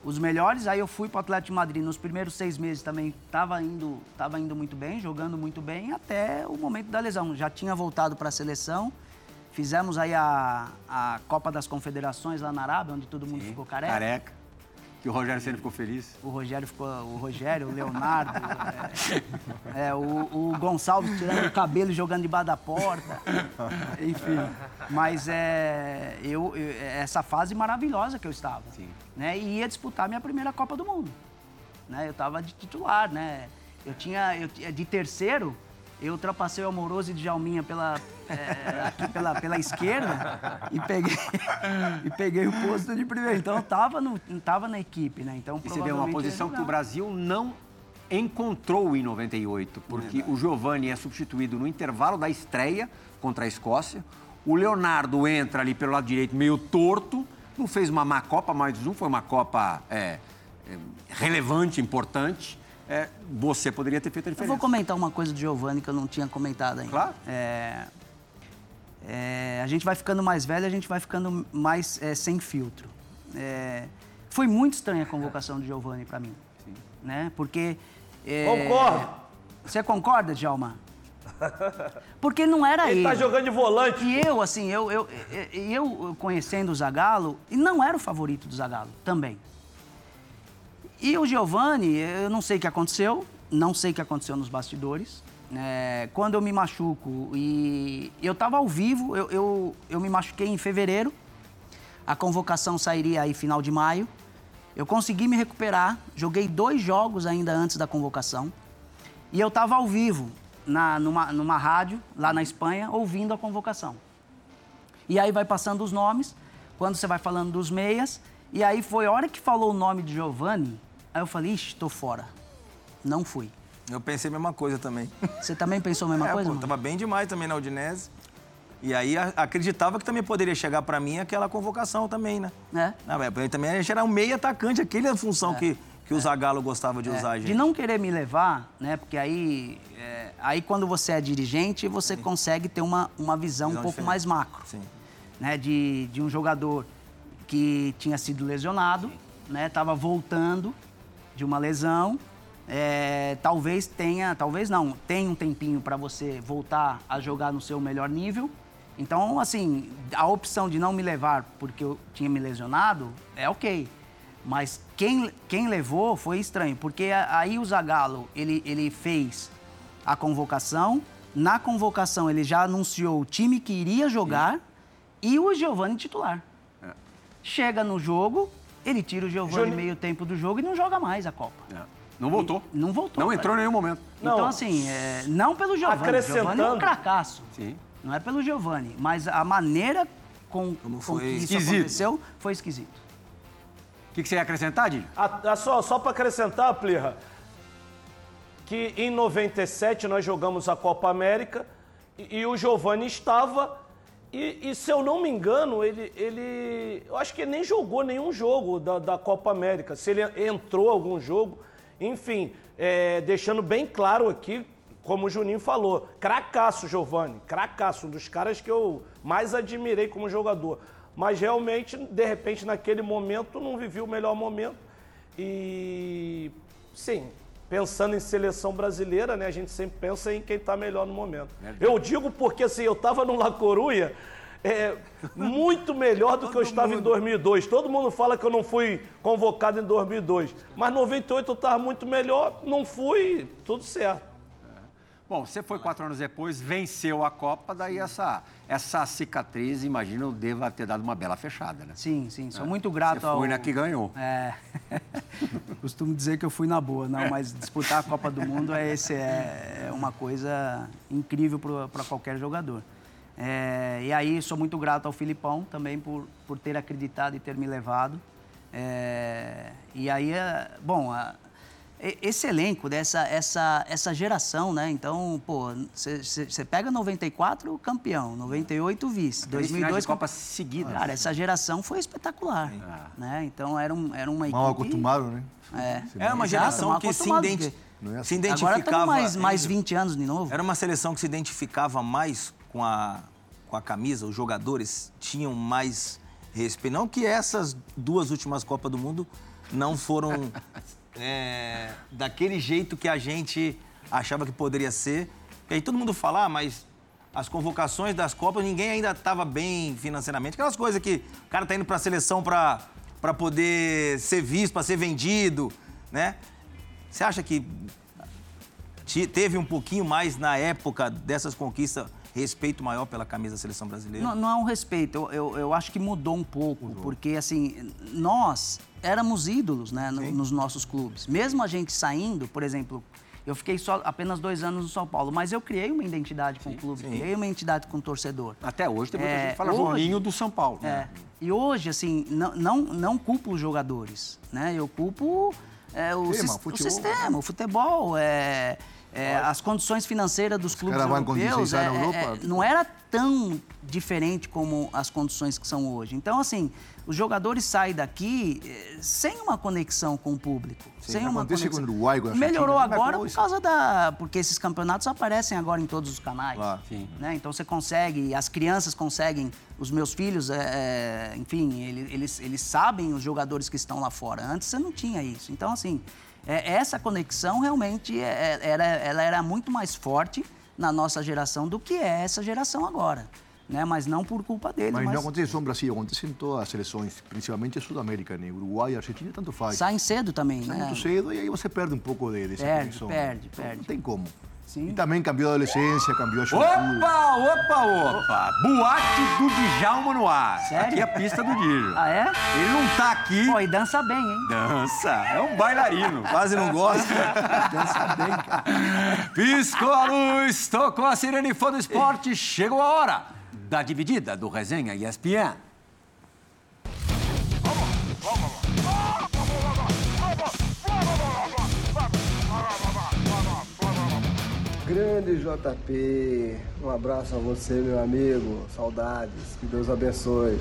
os melhores. Aí eu fui para o Atlético de Madrid. Nos primeiros seis meses também estava indo, tava indo muito bem, jogando muito bem, até o momento da lesão. Já tinha voltado para a seleção. Fizemos aí a, a Copa das Confederações lá na Arábia, onde todo mundo ficou careca. Careca. Que o Rogério Ceni ficou feliz. O Rogério ficou. O Rogério, o Leonardo, é, é, o, o Gonçalves tirando o cabelo e jogando debaixo da porta. Enfim. Mas é, eu, eu- essa fase maravilhosa que eu estava. Sim. Né, e ia disputar minha primeira Copa do Mundo. Né, eu estava de titular, né? Eu tinha. Eu, tinha- de terceiro, eu ultrapassei o Amoroso e Djalminha pela, é, aqui pela, pela esquerda e peguei, e peguei o posto de primeiro. Então eu estava no, tava na equipe, né? Então, E você vê uma posição que o. Brasil não encontrou em 98, porque o Giovani é substituído no intervalo da estreia contra a Escócia. O Leonardo entra ali pelo lado direito meio torto, não fez uma má Copa, mas não foi uma Copa é, é, relevante, importante. É, você poderia ter feito a Eu diferença. vou comentar uma coisa do Giovanni que eu não tinha comentado ainda. Claro. É, é, a gente vai ficando mais velho, a gente vai ficando mais é, sem filtro. É, foi muito estranha a convocação do Giovanni para mim. Né? Porque. é, Concordo. Você concorda, Djalma? Porque não era Ele ele. tá jogando de volante. E eu, assim, eu, eu, eu, eu conhecendo o Zagallo, e não era o favorito do Zagallo também. E o Giovani, eu não sei o que aconteceu, não sei o que aconteceu nos bastidores. É, quando eu me machuco e eu estava ao vivo, eu, eu, eu me machuquei em fevereiro, a convocação sairia aí final de maio. Eu consegui me recuperar, joguei dois jogos ainda antes da convocação. E eu estava ao vivo, na, numa, numa rádio, lá na Espanha, ouvindo a convocação. E aí vai passando os nomes, quando você vai falando dos meias. E aí foi a hora que falou o nome de Giovanni, aí eu falei, ixi, tô fora. Não fui. Eu pensei a mesma coisa também. Você também pensou a mesma é, coisa? pô, mano? tava bem demais também na Udinese. E aí a- acreditava que também poderia chegar pra mim aquela convocação também, né? É. Não, é, também a gente era um meio atacante, aquele é a função que, que o Zagallo gostava de usar, gente. De não querer me levar, né? Porque aí, é, aí quando você é dirigente, você consegue ter uma, uma visão, Visão um pouco diferente. mais macro. Sim. Né? De, de um jogador que tinha sido lesionado, né? Tava voltando de uma lesão. É, talvez tenha, talvez não, tenha um tempinho para você voltar a jogar no seu melhor nível. Então, assim, a opção de não me levar porque eu tinha me lesionado é ok. Mas quem, quem levou foi estranho, porque aí o Zagallo, ele, ele fez a convocação, na convocação ele já anunciou o time que iria jogar e o Giovani titular. Chega no jogo, ele tira o Giovani meio tempo do jogo e não joga mais a Copa. É. Não voltou. Não voltou. Não entrou em nenhum momento. Então, Não. assim, é, não pelo Giovani. Acrescentando- Giovani é um cracaço. Sim. Não é pelo Giovani, mas a maneira com, Como com foi que isso esquisito. aconteceu foi esquisito. O que, que você ia acrescentar, Dini? A- a só só para acrescentar, Plirra, que em 97 nós jogamos a Copa América e, e o Giovani estava. E, e se eu não me engano, ele, ele. Eu acho que ele nem jogou nenhum jogo da, da Copa América. Se ele entrou algum jogo. Enfim, é, deixando bem claro aqui, como o Juninho falou, cracaço, Giovani. Cracaço, um dos caras que eu mais admirei como jogador. Mas realmente, de repente, naquele momento, não vivi o melhor momento. E sim, pensando em seleção brasileira, né? A gente sempre pensa em quem está melhor no momento. Eu digo porque assim, eu estava no La Coruña é, muito melhor do que eu estava em 2002. Todo mundo fala que eu não fui convocado em 2002, mas 98 eu estava muito melhor, não fui, tudo certo. Bom, você foi quatro anos depois, venceu a Copa, daí essa, essa cicatriz, imagino, deva ter dado uma bela fechada, né? Sim, sim. Sou muito grato Você ao... foi na que ganhou. É. Costumo dizer que eu fui na boa, não, mas disputar a Copa do Mundo é, esse, é, é uma coisa incrível para qualquer jogador. É, e aí sou muito grato ao Filipão também por, por ter acreditado e ter me levado. É, e aí, é, bom, a, esse elenco, dessa essa, essa geração, né? Então, pô, você pega 94 campeão, 98 vice, Três 2002 de Copa seguida. Cara, essa geração foi espetacular, né? Então era, um, era uma equipe... Mal acostumado, né? É, Era uma geração que se, identi é se Agora identificava. mais, mais Andrew, 20 anos de novo. Era uma seleção que se identificava mais com a, com a camisa, os jogadores tinham mais respeito. Não que essas duas últimas Copas do Mundo não foram é, daquele jeito que a gente achava que poderia ser. E aí todo mundo fala, ah, mas as convocações das Copas, ninguém ainda estava bem financeiramente. Aquelas coisas que o cara tá indo para a seleção para poder ser visto, para ser vendido, né? Você acha que teve um pouquinho mais na época dessas conquistas respeito maior pela camisa da seleção brasileira? Não, não é um respeito, eu, eu, eu acho que mudou um pouco, porque assim, nós éramos ídolos né, no- nos nossos clubes. Mesmo a gente saindo, por exemplo, eu fiquei só apenas dois anos no São Paulo, mas eu criei uma identidade com o clube, criei uma identidade com o torcedor. Até hoje tem muita É, gente que fala hoje- do São Paulo. É. né? E hoje, assim, não, não, não culpo os jogadores, né? Eu culpo é, o, Sistema, sis- o futebol. sistema, o futebol, é, é, as condições financeiras dos clubes vão com europeus. 16 é, é, Europa. é, não era tão diferente como as condições que são hoje. Então, assim, os jogadores saem daqui eh, sem uma conexão com o público. sem uma conexão. com o Uruguai, com Argentina, Melhorou mesma agora por causa da... Porque esses campeonatos aparecem agora em todos os canais. Claro. Sim. Né? Então você consegue, as crianças conseguem, os meus filhos, é, é, enfim, ele- eles, eles sabem os jogadores que estão lá fora. Antes você não tinha isso. Então, assim, é, essa conexão realmente é- é- era, ela era muito mais forte na nossa geração do que é essa geração agora. Né? Mas não por culpa deles, Mas mas, não acontece só no Brasil, acontece em todas as seleções, principalmente em Sudamérica, né? Uruguai, Argentina, tanto faz. saem cedo também, Sai né? muito cedo e aí você perde um pouco de, dessa Perde, conexão. perde, Então, perde. Não tem como. Sim. E também cambiou a adolescência, cambiou a juventude. Opa, opa, opa! Boate do Djalma no ar. Sério? Aqui é a pista do Djalma. Ah, é? Ele não tá aqui. Pô, e dança bem, hein? Dança, é um bailarino. Quase não gosta. Dança bem, cara. Piscou a luz, tocou a sirene fã do esporte, chegou a hora da dividida do Resenha ESPN. Grande JP, um abraço a você, meu amigo. Saudades, que Deus abençoe.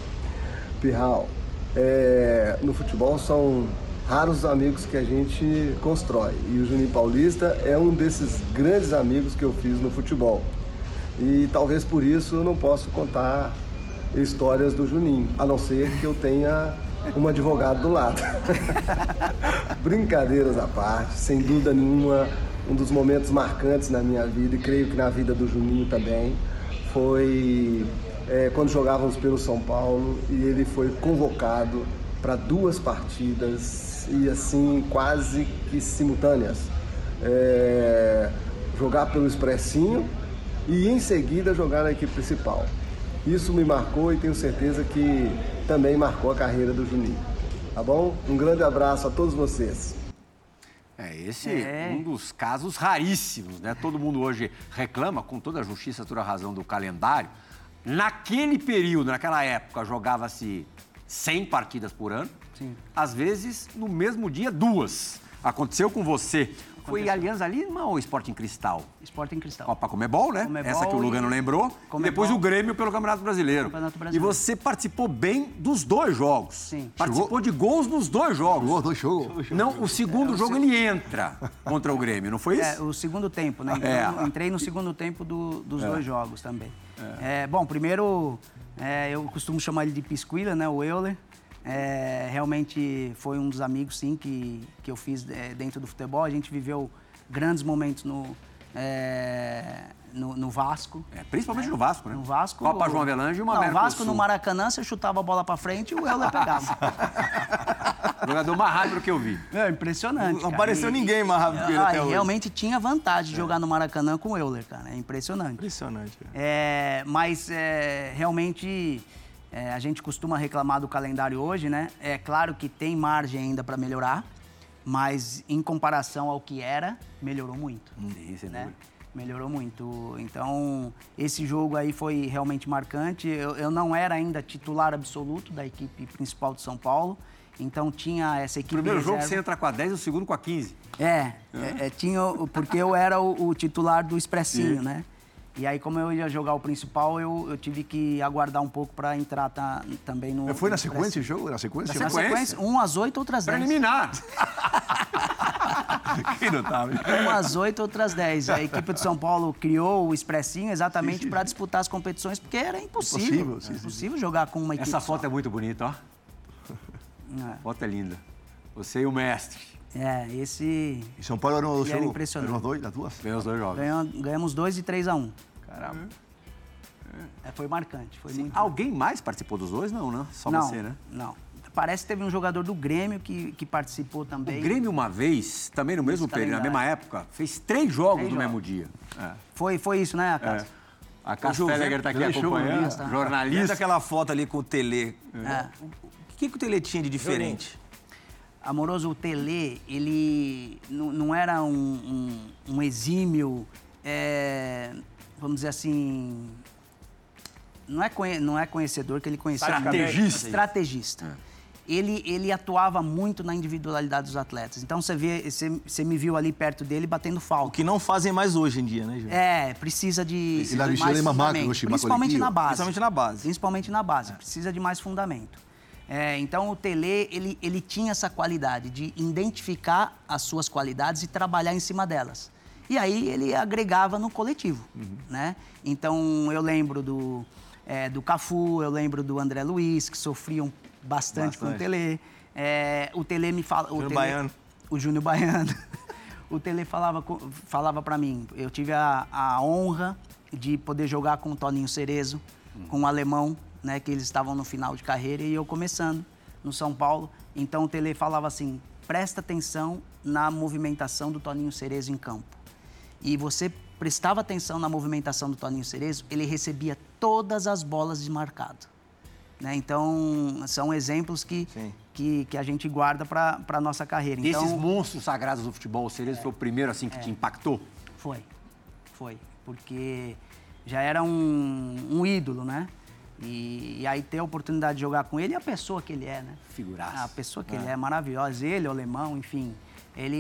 Pirral, é, no futebol são raros os amigos que a gente constrói. E o Juninho Paulista é um desses grandes amigos que eu fiz no futebol. E talvez por isso eu não posso contar histórias do Juninho, a não ser que eu tenha um advogado do lado. Brincadeiras à parte, sem dúvida nenhuma, um dos momentos marcantes na minha vida e creio que na vida do Juninho também foi é, quando jogávamos pelo São Paulo e ele foi convocado para duas partidas e assim quase que simultâneas. É, jogar pelo Expressinho e em seguida jogar na equipe principal. Isso me marcou e tenho certeza que também marcou a carreira do Juninho. Tá bom? Um grande abraço a todos vocês. É, esse É. é um dos casos raríssimos, né? Todo mundo hoje reclama, com toda a justiça, toda a razão do calendário. Naquele período, naquela época, jogava-se 100 partidas por ano. Sim. Às vezes, no mesmo dia, duas. Aconteceu com você. Foi Aliança Lima ou Sporting Cristal? Esporte em cristal. Copa Comebol, né? Comebol Essa que o Lugano e- lembrou. E Comebol. depois o Grêmio pelo Campeonato Brasileiro. Campeonato E Brasileiro. você participou bem dos dois jogos. Sim. Participou de gols nos dois jogos. Jogou dois jogos. Não, o segundo jogo ele entra contra o Grêmio, não foi isso? É, o segundo tempo, né? Entrei, É. no, entrei no segundo tempo do- dos dois jogos também. É, bom, primeiro, é, eu costumo chamar ele de Pisquila, né? O Euler. É, realmente foi um dos amigos, sim, que, que eu fiz é, dentro do futebol. A gente viveu grandes momentos no, é, no, no Vasco. É, principalmente no Vasco, né? No Vasco. Copa João Avelange e uma do Vasco no. Maracanã, você chutava a bola pra frente e o Euler pegava. Jogador mais rápido que eu vi. é impressionante. Não cara. apareceu E- ninguém mais rápido que ele Ah, até hoje. realmente tinha vantagem de jogar no Maracanã com o Euler, cara. É impressionante. Impressionante. cara. É, mas é, realmente é, a gente costuma reclamar do calendário hoje, né? É claro que tem margem ainda para melhorar, mas em comparação ao que era, melhorou muito. Sim, sem né? dúvida. Melhorou muito. Então, esse jogo aí foi realmente marcante. Eu, eu não era ainda titular absoluto da equipe principal de São Paulo, então tinha essa equipe. Primeiro jogo você entra com a 10 e o segundo com a 15. É, é, é, tinha, porque eu era o, o titular do Expressinho, né? E aí, como eu ia jogar o principal, eu, eu tive que aguardar um pouco para entrar tá, também no. Foi na sequência o jogo? Na sequência? Na sequência. sequência, um às oito, outras dez. Preliminar. que notável. Um às oito, outras dez. A equipe de São Paulo criou o Expressinho exatamente para disputar as competições, porque era impossível. Impossível, sim, Era sim, impossível jogar com uma equipe Essa só. foto é muito bonita, ó. É. A foto é linda. Você e o mestre. É, esse. E São Paulo eram os era impressionante. Eram os dois, das duas? Vem os dois jogos. Ganhou- ganhamos dois e três a um. Caramba. É, foi marcante, foi muito. Alguém mais participou dos dois? Não, né? Só não, você, né? Não. Parece que teve um jogador do Grêmio que, que participou O também. Grêmio, uma vez, também no mesmo período, na mesma época, fez três jogos Três no jogos. mesmo dia. É. Foi, foi isso, né, Cássio? A Castelleger está aqui acompanhando, jornalista. daquela foto ali com o Tele? É. O que, que o Tele tinha de diferente? Amoroso, o Tele, ele não, era um, um- um exímio, é, vamos dizer assim, não é, conhe- não é conhecedor, que ele conhecia Estrategista. Estrategista. Ele, ele atuava muito na individualidade dos atletas. Então você vê, você, você me viu ali perto dele batendo O falta. que não fazem mais hoje em dia, né, Gil? É, precisa de, E lá de é mais fundamento, principalmente na base. Principalmente na base. Principalmente na base, precisa de mais fundamento. É, então o Tele ele, ele tinha essa qualidade de identificar as suas qualidades e trabalhar em cima delas. E aí ele agregava no coletivo, né? Então eu lembro do é, do Cafu, eu lembro do André Luiz que sofriam bastante, com o Bastante. Tele. É, o Tele me fala, o Júnior Tele- Baiano. o Júnior Baiano. o Tele falava, falava para mim, eu tive a, a honra de poder jogar com o Toninho Cerezo, com o Alemão, né, que eles estavam no final de carreira e eu começando no São Paulo. Então o Tele falava assim, presta atenção na movimentação do Toninho Cerezo em campo. E você prestava atenção na movimentação do Toninho Cerezo, ele recebia todas as bolas desmarcado. Né? Então, são exemplos que, que, que a gente guarda para a nossa carreira. Desses Então, monstros sagrados do futebol, o Cerezo foi o primeiro assim que te impactou? Foi, foi. Porque já era um, um ídolo, né? E, e aí ter a oportunidade de jogar com ele e a pessoa que ele é, né? Figuraça. A pessoa que ele é maravilhosa. Ele, o alemão, enfim. Ele,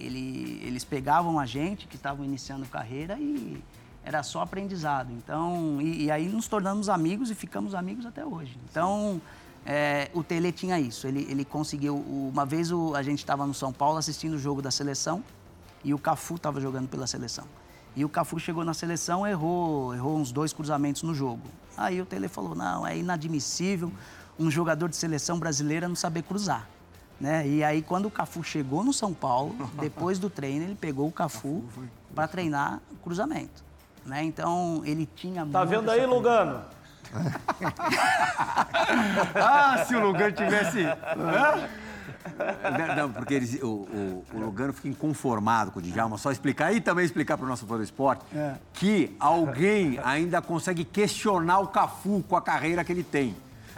ele, eles pegavam a gente que estavam iniciando carreira e era só aprendizado. Então, e, e aí nos tornamos amigos e ficamos amigos até hoje. Então, é, o Tele tinha isso. Ele, ele conseguiu. Uma vez o- a gente estava no São Paulo assistindo o jogo da seleção e o Cafu estava jogando pela seleção. E o Cafu chegou na seleção, errou, errou uns dois cruzamentos no jogo. Aí o Tele falou: não, é inadmissível um jogador de seleção brasileira não saber cruzar. Né? E aí, quando o Cafu chegou no São Paulo, depois do treino, ele pegou o Cafu para treinar cruzamento. Né? Então, ele tinha Tá vendo aí, Lugano? Ah, se o Lugano tivesse. Não, porque eles- o, o- o Lugano fica inconformado com o Djalma. Só explicar e também explicar para o nosso fã do esporte que alguém ainda consegue questionar o Cafu com a carreira que ele tem.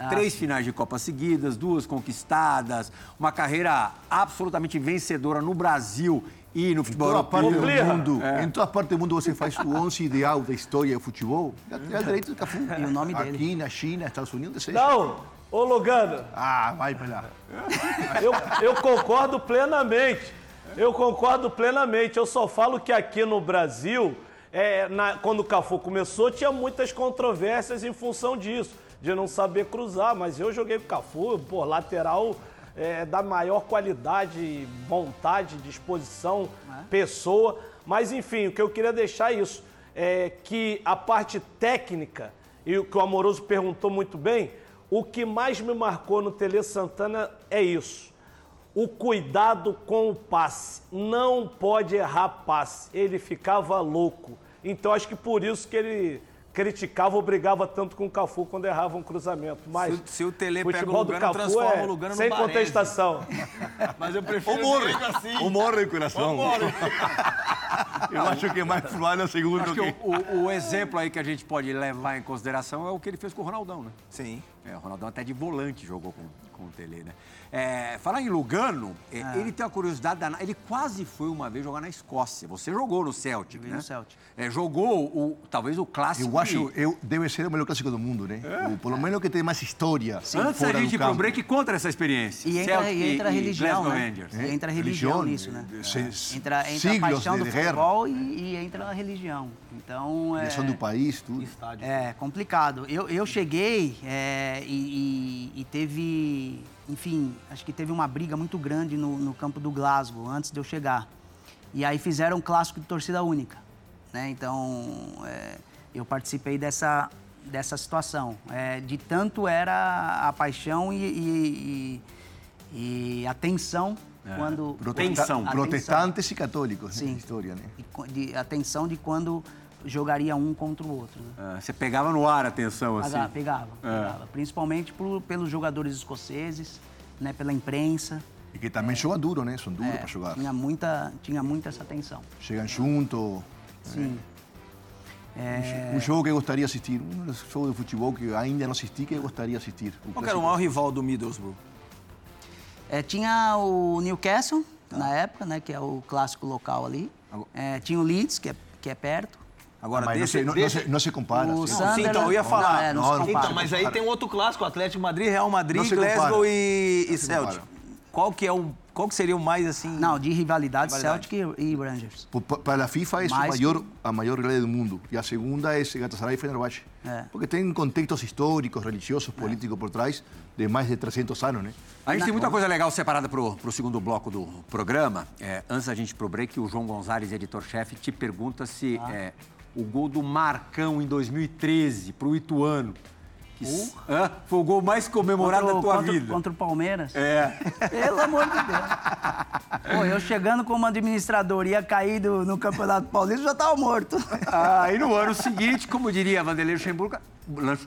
Três finais de Copa seguidas, duas conquistadas, uma carreira absolutamente vencedora no Brasil e no futebol europeu. parte do mundo, Em toda parte do mundo você faz o 11 ideal da história do futebol. É o direito do Cafu. E o nome dele. Aqui na China, Estados Unidos, seja. Não, ô Lugano, Ah, vai lá. eu, eu concordo plenamente. Eu concordo plenamente. Eu só falo que aqui no Brasil, é, na- quando o Cafu começou, tinha muitas controvérsias em função disso, de não saber cruzar. Mas eu joguei com o Cafu, por lateral é, da maior qualidade, vontade, disposição, pessoa. Mas enfim, o que eu queria deixar é isso. É que a parte técnica, e o que o Amoroso perguntou muito bem, o que mais me marcou no Tele Santana é isso o cuidado com o passe. Não pode errar passe. Ele ficava louco. Então acho que por isso que ele criticava, obrigava tanto com o Cafu quando errava um cruzamento. Mas Se, se o Tele pega o Lugano, Cafu transforma é o Lugano no sem Baresi. contestação. Mas eu prefiro Ou morre, assim. ou morre, coração. Eu acho que é mais provável o segundo Acho que que... o, o- o exemplo aí que a gente pode levar em consideração é o que ele fez com o Ronaldão, né? Sim. É, o Ronaldão até de volante jogou com, com o Tele, né? É, falar em Lugano, é, ele tem uma curiosidade danada. Ele quase foi uma vez jogar na Escócia. Você jogou no Celtic, Joguei né? no Celtic. É, jogou o, talvez o clássico. Eu acho, que- eu, deve ser o melhor clássico do mundo, né? O, por lo menos que tem mais história Antes da fora gente ir pro break, conta essa experiência. E entra, Celtic e entra a e religião, Glasgow né? E entra a religião, Religião, nisso, né? eh, se- Entra, entra a paixão de do futebol e, e entra a religião. Então, é, Direção do país, tudo. é complicado. Eu, eu cheguei é, e, e- e teve, enfim, acho que teve uma briga muito grande no, no campo do Glasgow antes de eu chegar. E aí fizeram um clássico de torcida única. Né? Então, é, eu participei dessa, dessa situação. É, de tanto era a paixão e, e- e- e a tensão quando... Protesta- Tensão. a Protestantes e católicos, né? Sim. História, né? E co- de, a tensão de quando jogaria um contra o outro. Né? Ah, você pegava no ar a atenção, assim. Pegava, pegava, pegava. Principalmente por- pelos jogadores escoceses, né, pela imprensa. E que também jogam duro, né? São duros É, para jogar. tinha, muita, tinha muita essa tensão. Chegam junto. Sim. É. Um jogo que eu gostaria de assistir. Um dos jogos de futebol que eu ainda não assisti, que eu gostaria de assistir. O Qual que era o maior rival do Middlesbrough? É, tinha o Newcastle, na época, né, que é o clássico local ali. É, tinha o Leeds, que é, que é perto. Agora, Mas não desse, se, não, não desse- se, não se compara. O sim. Não, sim, então, eu ia falar. Não, é, não, Não, se não compara. Então, mas aí tem outro clássico, Atlético Madrid, Real Madrid, Não se Glasgow e, e se Celtic. Qual que é o qual que seria o mais assim? Não, de rivalidade, Rivalidade. Celtic e, e Rangers. Para a FIFA é a Mais maior, a maior rivalidade do mundo. E a segunda é Galatasaray e Fenerbahçe. É. Porque tem contextos históricos, religiosos, políticos por trás de mais de 300 anos, né? A gente tem muita coisa legal separada para o segundo bloco do programa. É, antes da gente ir pro break, o João Gonzalez, editor-chefe, te pergunta se é, o gol do Marcão em 2013 para o Ituano, que s- Hã? foi o gol mais comemorado Contra, da tua contra, vida. contra o Palmeiras. É. Pelo amor de Deus. Pô, eu chegando como administrador ia cair do- no Campeonato Paulista, já estava morto. Ah, e no ano seguinte, como diria Vanderlei Luxemburgo,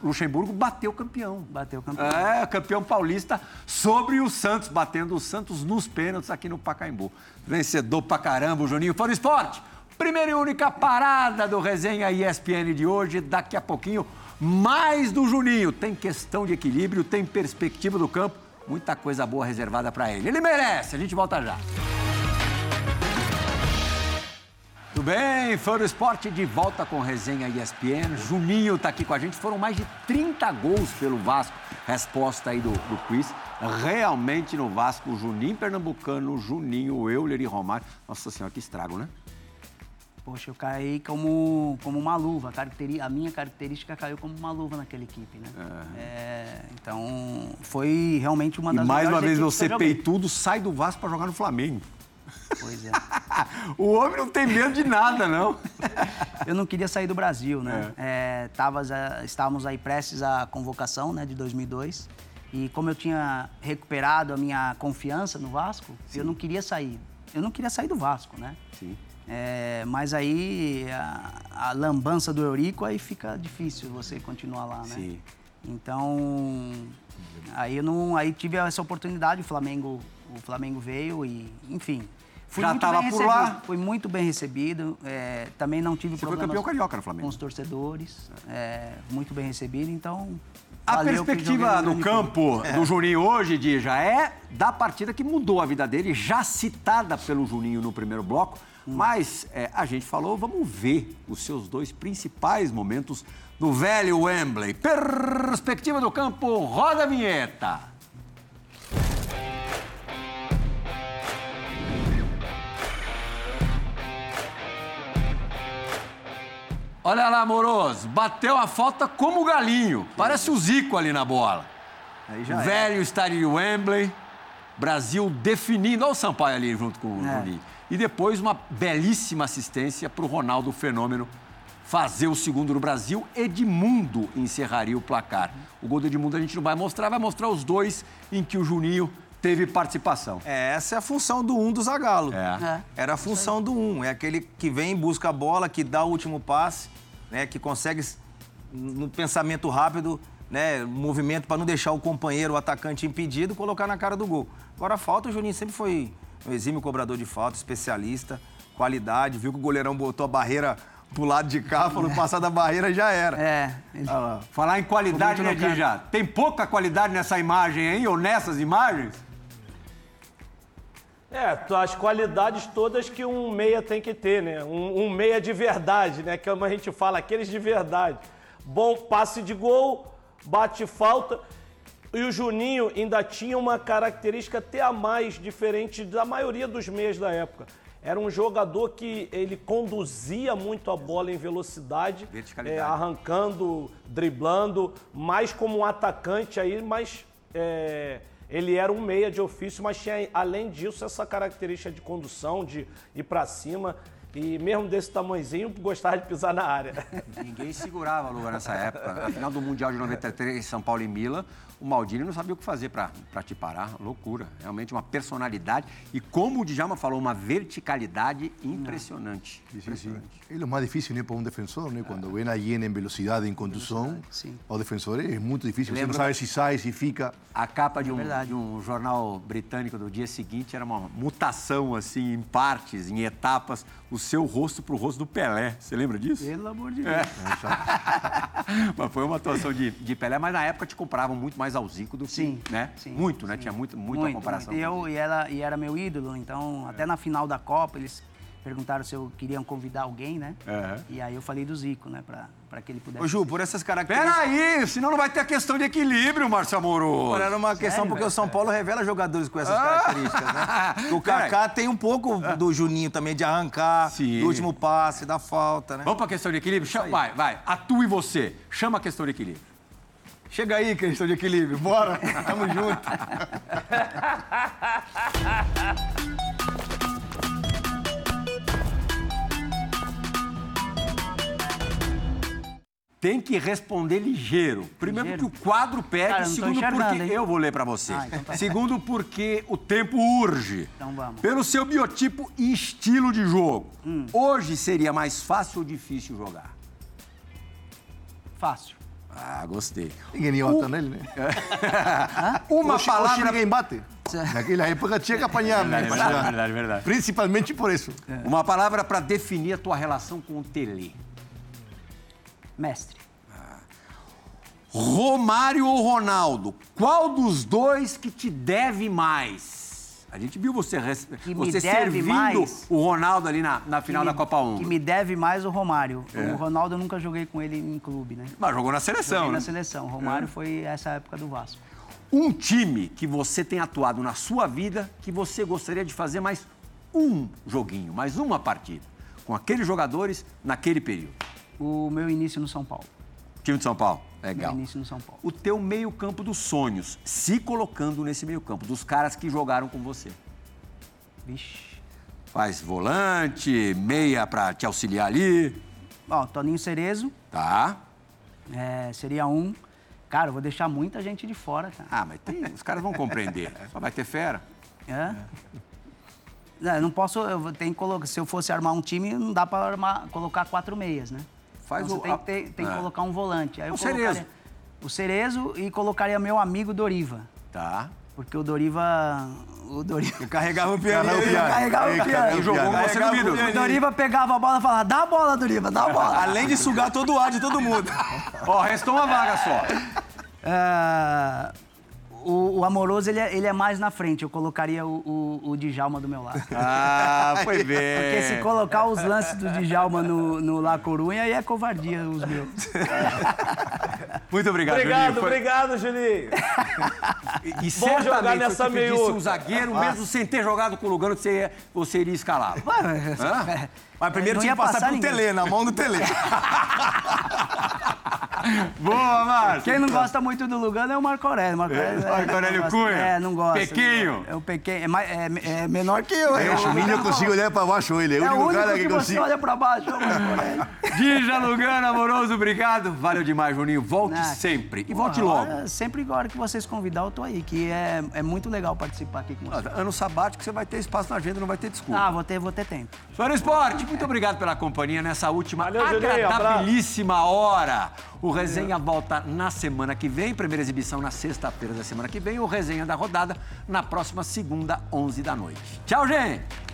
Luxemburgo bateu campeão. Bateu campeão. É, campeão paulista sobre o Santos, batendo o Santos nos pênaltis aqui no Pacaembu. Vencedor pra caramba, o Juninho. Fora esporte, primeira e única parada do Resenha ESPN de hoje. Daqui a pouquinho, mais do Juninho. Tem questão de equilíbrio, tem perspectiva do campo, muita coisa boa reservada pra ele. Ele merece, a gente volta já. Tudo bem, fã do esporte de volta com resenha ESPN. Juninho está aqui com a gente. Foram mais de 30 gols pelo Vasco. Resposta aí do, do quiz. Realmente no Vasco, Juninho Pernambucano, Juninho, Euler e Romário. Nossa senhora, que estrago, né? Poxa, eu caí como, como uma luva. A, a minha característica caiu como uma luva naquela equipe, né? É, então, foi realmente uma E das mais uma vez você peitudo sai do Vasco para jogar no Flamengo. Pois é. o homem não tem medo de nada, não. Eu não queria sair do Brasil, né? É, tava, já- estávamos aí prestes à convocação né, de 2002. E como eu tinha recuperado a minha confiança no Vasco, eu não queria sair. Eu não queria sair do Vasco, né? Sim. É, mas aí a, a lambança do Eurico, aí fica difícil você continuar lá, né? Sim. Então, aí eu não, aí tive essa oportunidade, o Flamengo, o Flamengo veio e, enfim, fui Já muito tava bem por recebido. lá? Fui muito bem recebido. é, também não tive Você foi problemas campeão carioca no Flamengo. com os torcedores, é, muito bem recebido. Então, A perspectiva no campo do Juninho hoje, Di, já é da partida que mudou a vida dele, já citada pelo Juninho no primeiro bloco. Mas é, a gente falou, vamos ver os seus dois principais momentos no velho Wembley. Perspectiva do campo, roda a vinheta. Olha lá, Moroso, bateu a falta como o galinho. Parece o Zico ali na bola. Já é. Velho estádio de Wembley, Brasil definindo. Olha o Sampaio ali junto com o É. Juninho. E depois uma belíssima assistência para o Ronaldo Fenômeno fazer o segundo no Brasil. Edmundo encerraria o placar. O gol do Edmundo a gente não vai mostrar, vai mostrar os dois em que o Juninho teve participação. É, essa é a função do um do Zagallo. É. É. Era a função do um. É aquele que vem, busca a bola, que dá o último passe, né? Que consegue, no pensamento rápido, né? Movimento para não deixar o companheiro, o atacante impedido, colocar na cara do gol. Agora a falta, o Juninho sempre foi um exímio cobrador de falta, especialista, qualidade. Viu que o goleirão botou a barreira pro lado de cá, falou passar da barreira já era. É, lá. Falar em qualidade, né, Dija? Tem pouca qualidade nessa imagem aí, ou nessas imagens? É, as qualidades todas que um meia tem que ter, né? Um, um meia de verdade, né? Que é como a gente fala, aqueles de verdade. Bom passe de gol, bate falta. E o Juninho ainda tinha uma característica até a mais diferente da maioria dos meias da época. Era um jogador que ele conduzia muito a bola em velocidade, é, arrancando, driblando, mais como um atacante aí, mas é, ele era um meia de ofício, mas tinha, além disso, essa característica de condução, de ir pra cima. E mesmo desse tamanhozinho, gostava de pisar na área. Ninguém segurava Luga nessa época. Na final do Mundial de 93, São Paulo e Mila, o Maldini não sabia o que fazer para te parar. Loucura. Realmente uma personalidade. E como o Djalma falou, uma verticalidade impressionante. Sí, sí, sí. Impressionante. Es lo más difícil ¿no? para un defensor, ¿no? Cuando ven a alguien en velocidad, en conducción, sí. para los defensores es muy difícil. Você Lembra- não sabe se sai, se fica. A capa de um, verdade. de um jornal britânico do dia seguinte era uma mutação, assim, em partes, em etapas, o seu rosto pro rosto do Pelé. Você lembra disso? Pelo amor de Deus. mas foi uma atuação de, de Pelé, mas na época te compravam muito mais ao Zico do que, Sim, né? sim, muito, né? sim. Tinha muito, muita comparação. muito. E, com o eu, e, ela, e era meu ídolo, então até na final da Copa eles perguntaram se eu queriam convidar alguém, né? Aham. E aí eu falei do Zico, né? Pra, pra que ele pudesse. Ô, Ju, por essas características. Peraí, senão não vai ter a questão de equilíbrio, Márcio Amoroso. Era uma questão Sério, porque o São Paulo revela jogadores com essas Ah! características, né? O Kaká tem um pouco do Juninho também, de arrancar, Sim. do último passe, da falta, né? Vamos pra questão de equilíbrio? Chama- vai, vai. Atue você. Chama a questão de equilíbrio. Chega aí, questão de equilíbrio. Bora, tamo junto. Tem que responder ligeiro. Primeiro Ligeiro? porque o quadro pede, Cara, eu não tô segundo enxergando, porque hein? eu vou ler pra você. Ah, então tá. Segundo porque o tempo urge. Então vamos. Pelo seu biotipo e estilo de jogo. Hum. Hoje seria mais fácil ou difícil jogar? Fácil. Ah, gostei. Ninguém ia bater nele, né? Uma Hoje- palavra hoje ninguém bate. Naquela época tinha que apanhar, né? Verdade, verdade, verdade, verdade. Principalmente por isso. Uma palavra para definir a tua relação com o Tele. Mestre. Romário ou Ronaldo? Qual dos dois que te deve mais? A gente viu você, Que me você servindo mais? o Ronaldo ali na, na final Que da me- Copa 1. Que me deve mais o Romário. É. O Ronaldo eu nunca joguei com ele em clube, né? Mas jogou na seleção, Joguei né? na seleção. O Romário foi essa época do Vasco. Um time que você tem atuado na sua vida que você gostaria de fazer mais um joguinho, mais uma partida, com aqueles jogadores naquele período. O meu início no São Paulo. Time de São Paulo. Legal. Meu início no São Paulo. O teu meio-campo dos sonhos, se colocando nesse meio-campo, dos caras que jogaram com você. Vixe. Faz volante, meia pra te auxiliar ali, Ó, Toninho Cerezo tá? é, seria um. Cara, eu vou deixar muita gente de fora, cara. Ah, mas tem, os caras vão compreender. Só vai ter fera. É? Não, eu não posso, eu tenho que colocar, se eu fosse armar um time, não dá pra armar- colocar quatro meias, né? Faz Então o- você tem, que ter- tem que é. colocar um volante. Aí eu O Cerezo. colocaria O Cerezo e colocaria meu amigo Doriva. Tá? Porque o Doriva. O Doriva. Carregava o piano. Ele carregava o piano. Jogou com você no Carregava o. Doriva pegava a bola e falava: dá a bola, Doriva, dá a bola. Além de sugar todo o ar de todo mundo. Ó, restou uma vaga só. Ah, o, o Amoroso, ele é, ele é mais na frente. Eu colocaria o, o, o Djalma do meu lado. Ah, foi bem. Porque se colocar os lances do Djalma no, no La Corunha, aí é covardia os meus. Muito obrigado, Obrigado, Juninho. Foi- obrigado, Juninho. E, e Bom jogar nessa foi meiuca. um zagueiro, mesmo sem ter jogado com o Lugano, você, você iria escalá-lo. Hã? Mas primeiro Não tinha que passar passar pro ninguém. Tele, na mão do Tele. Boa, Márcio. Quem não gosta muito do Lugano é o Marco Aurélio. Marco Aurélio, É, Marco Aurélio não gosta- Cunha. É, não gosta. Não gosta. É o pequeno. É, é- é menor que eu. É, É, o Juninho consigo olhar para baixo, ele é o é o único único cara que, que você consigo. olha pra baixo, é o Marco Aurélio. Gija Lugano, amoroso, obrigado. Valeu demais, Juninho. Volte Ah, sempre. E volte a logo. hora- sempre agora que vocês convidar, eu tô aí, que é, é muito legal participar aqui com vocês. Ano sabático, você vai ter espaço na agenda, não vai ter desculpa. Ah, vou ter, vou ter tempo. Fã do Esporte, muito obrigado pela companhia nessa última Valeu, Juninho, agradabilíssima hora. O Resenha volta na semana que vem, primeira exibição na sexta-feira da semana que vem, o Resenha da Rodada na próxima segunda, 11 da noite. Tchau, gente!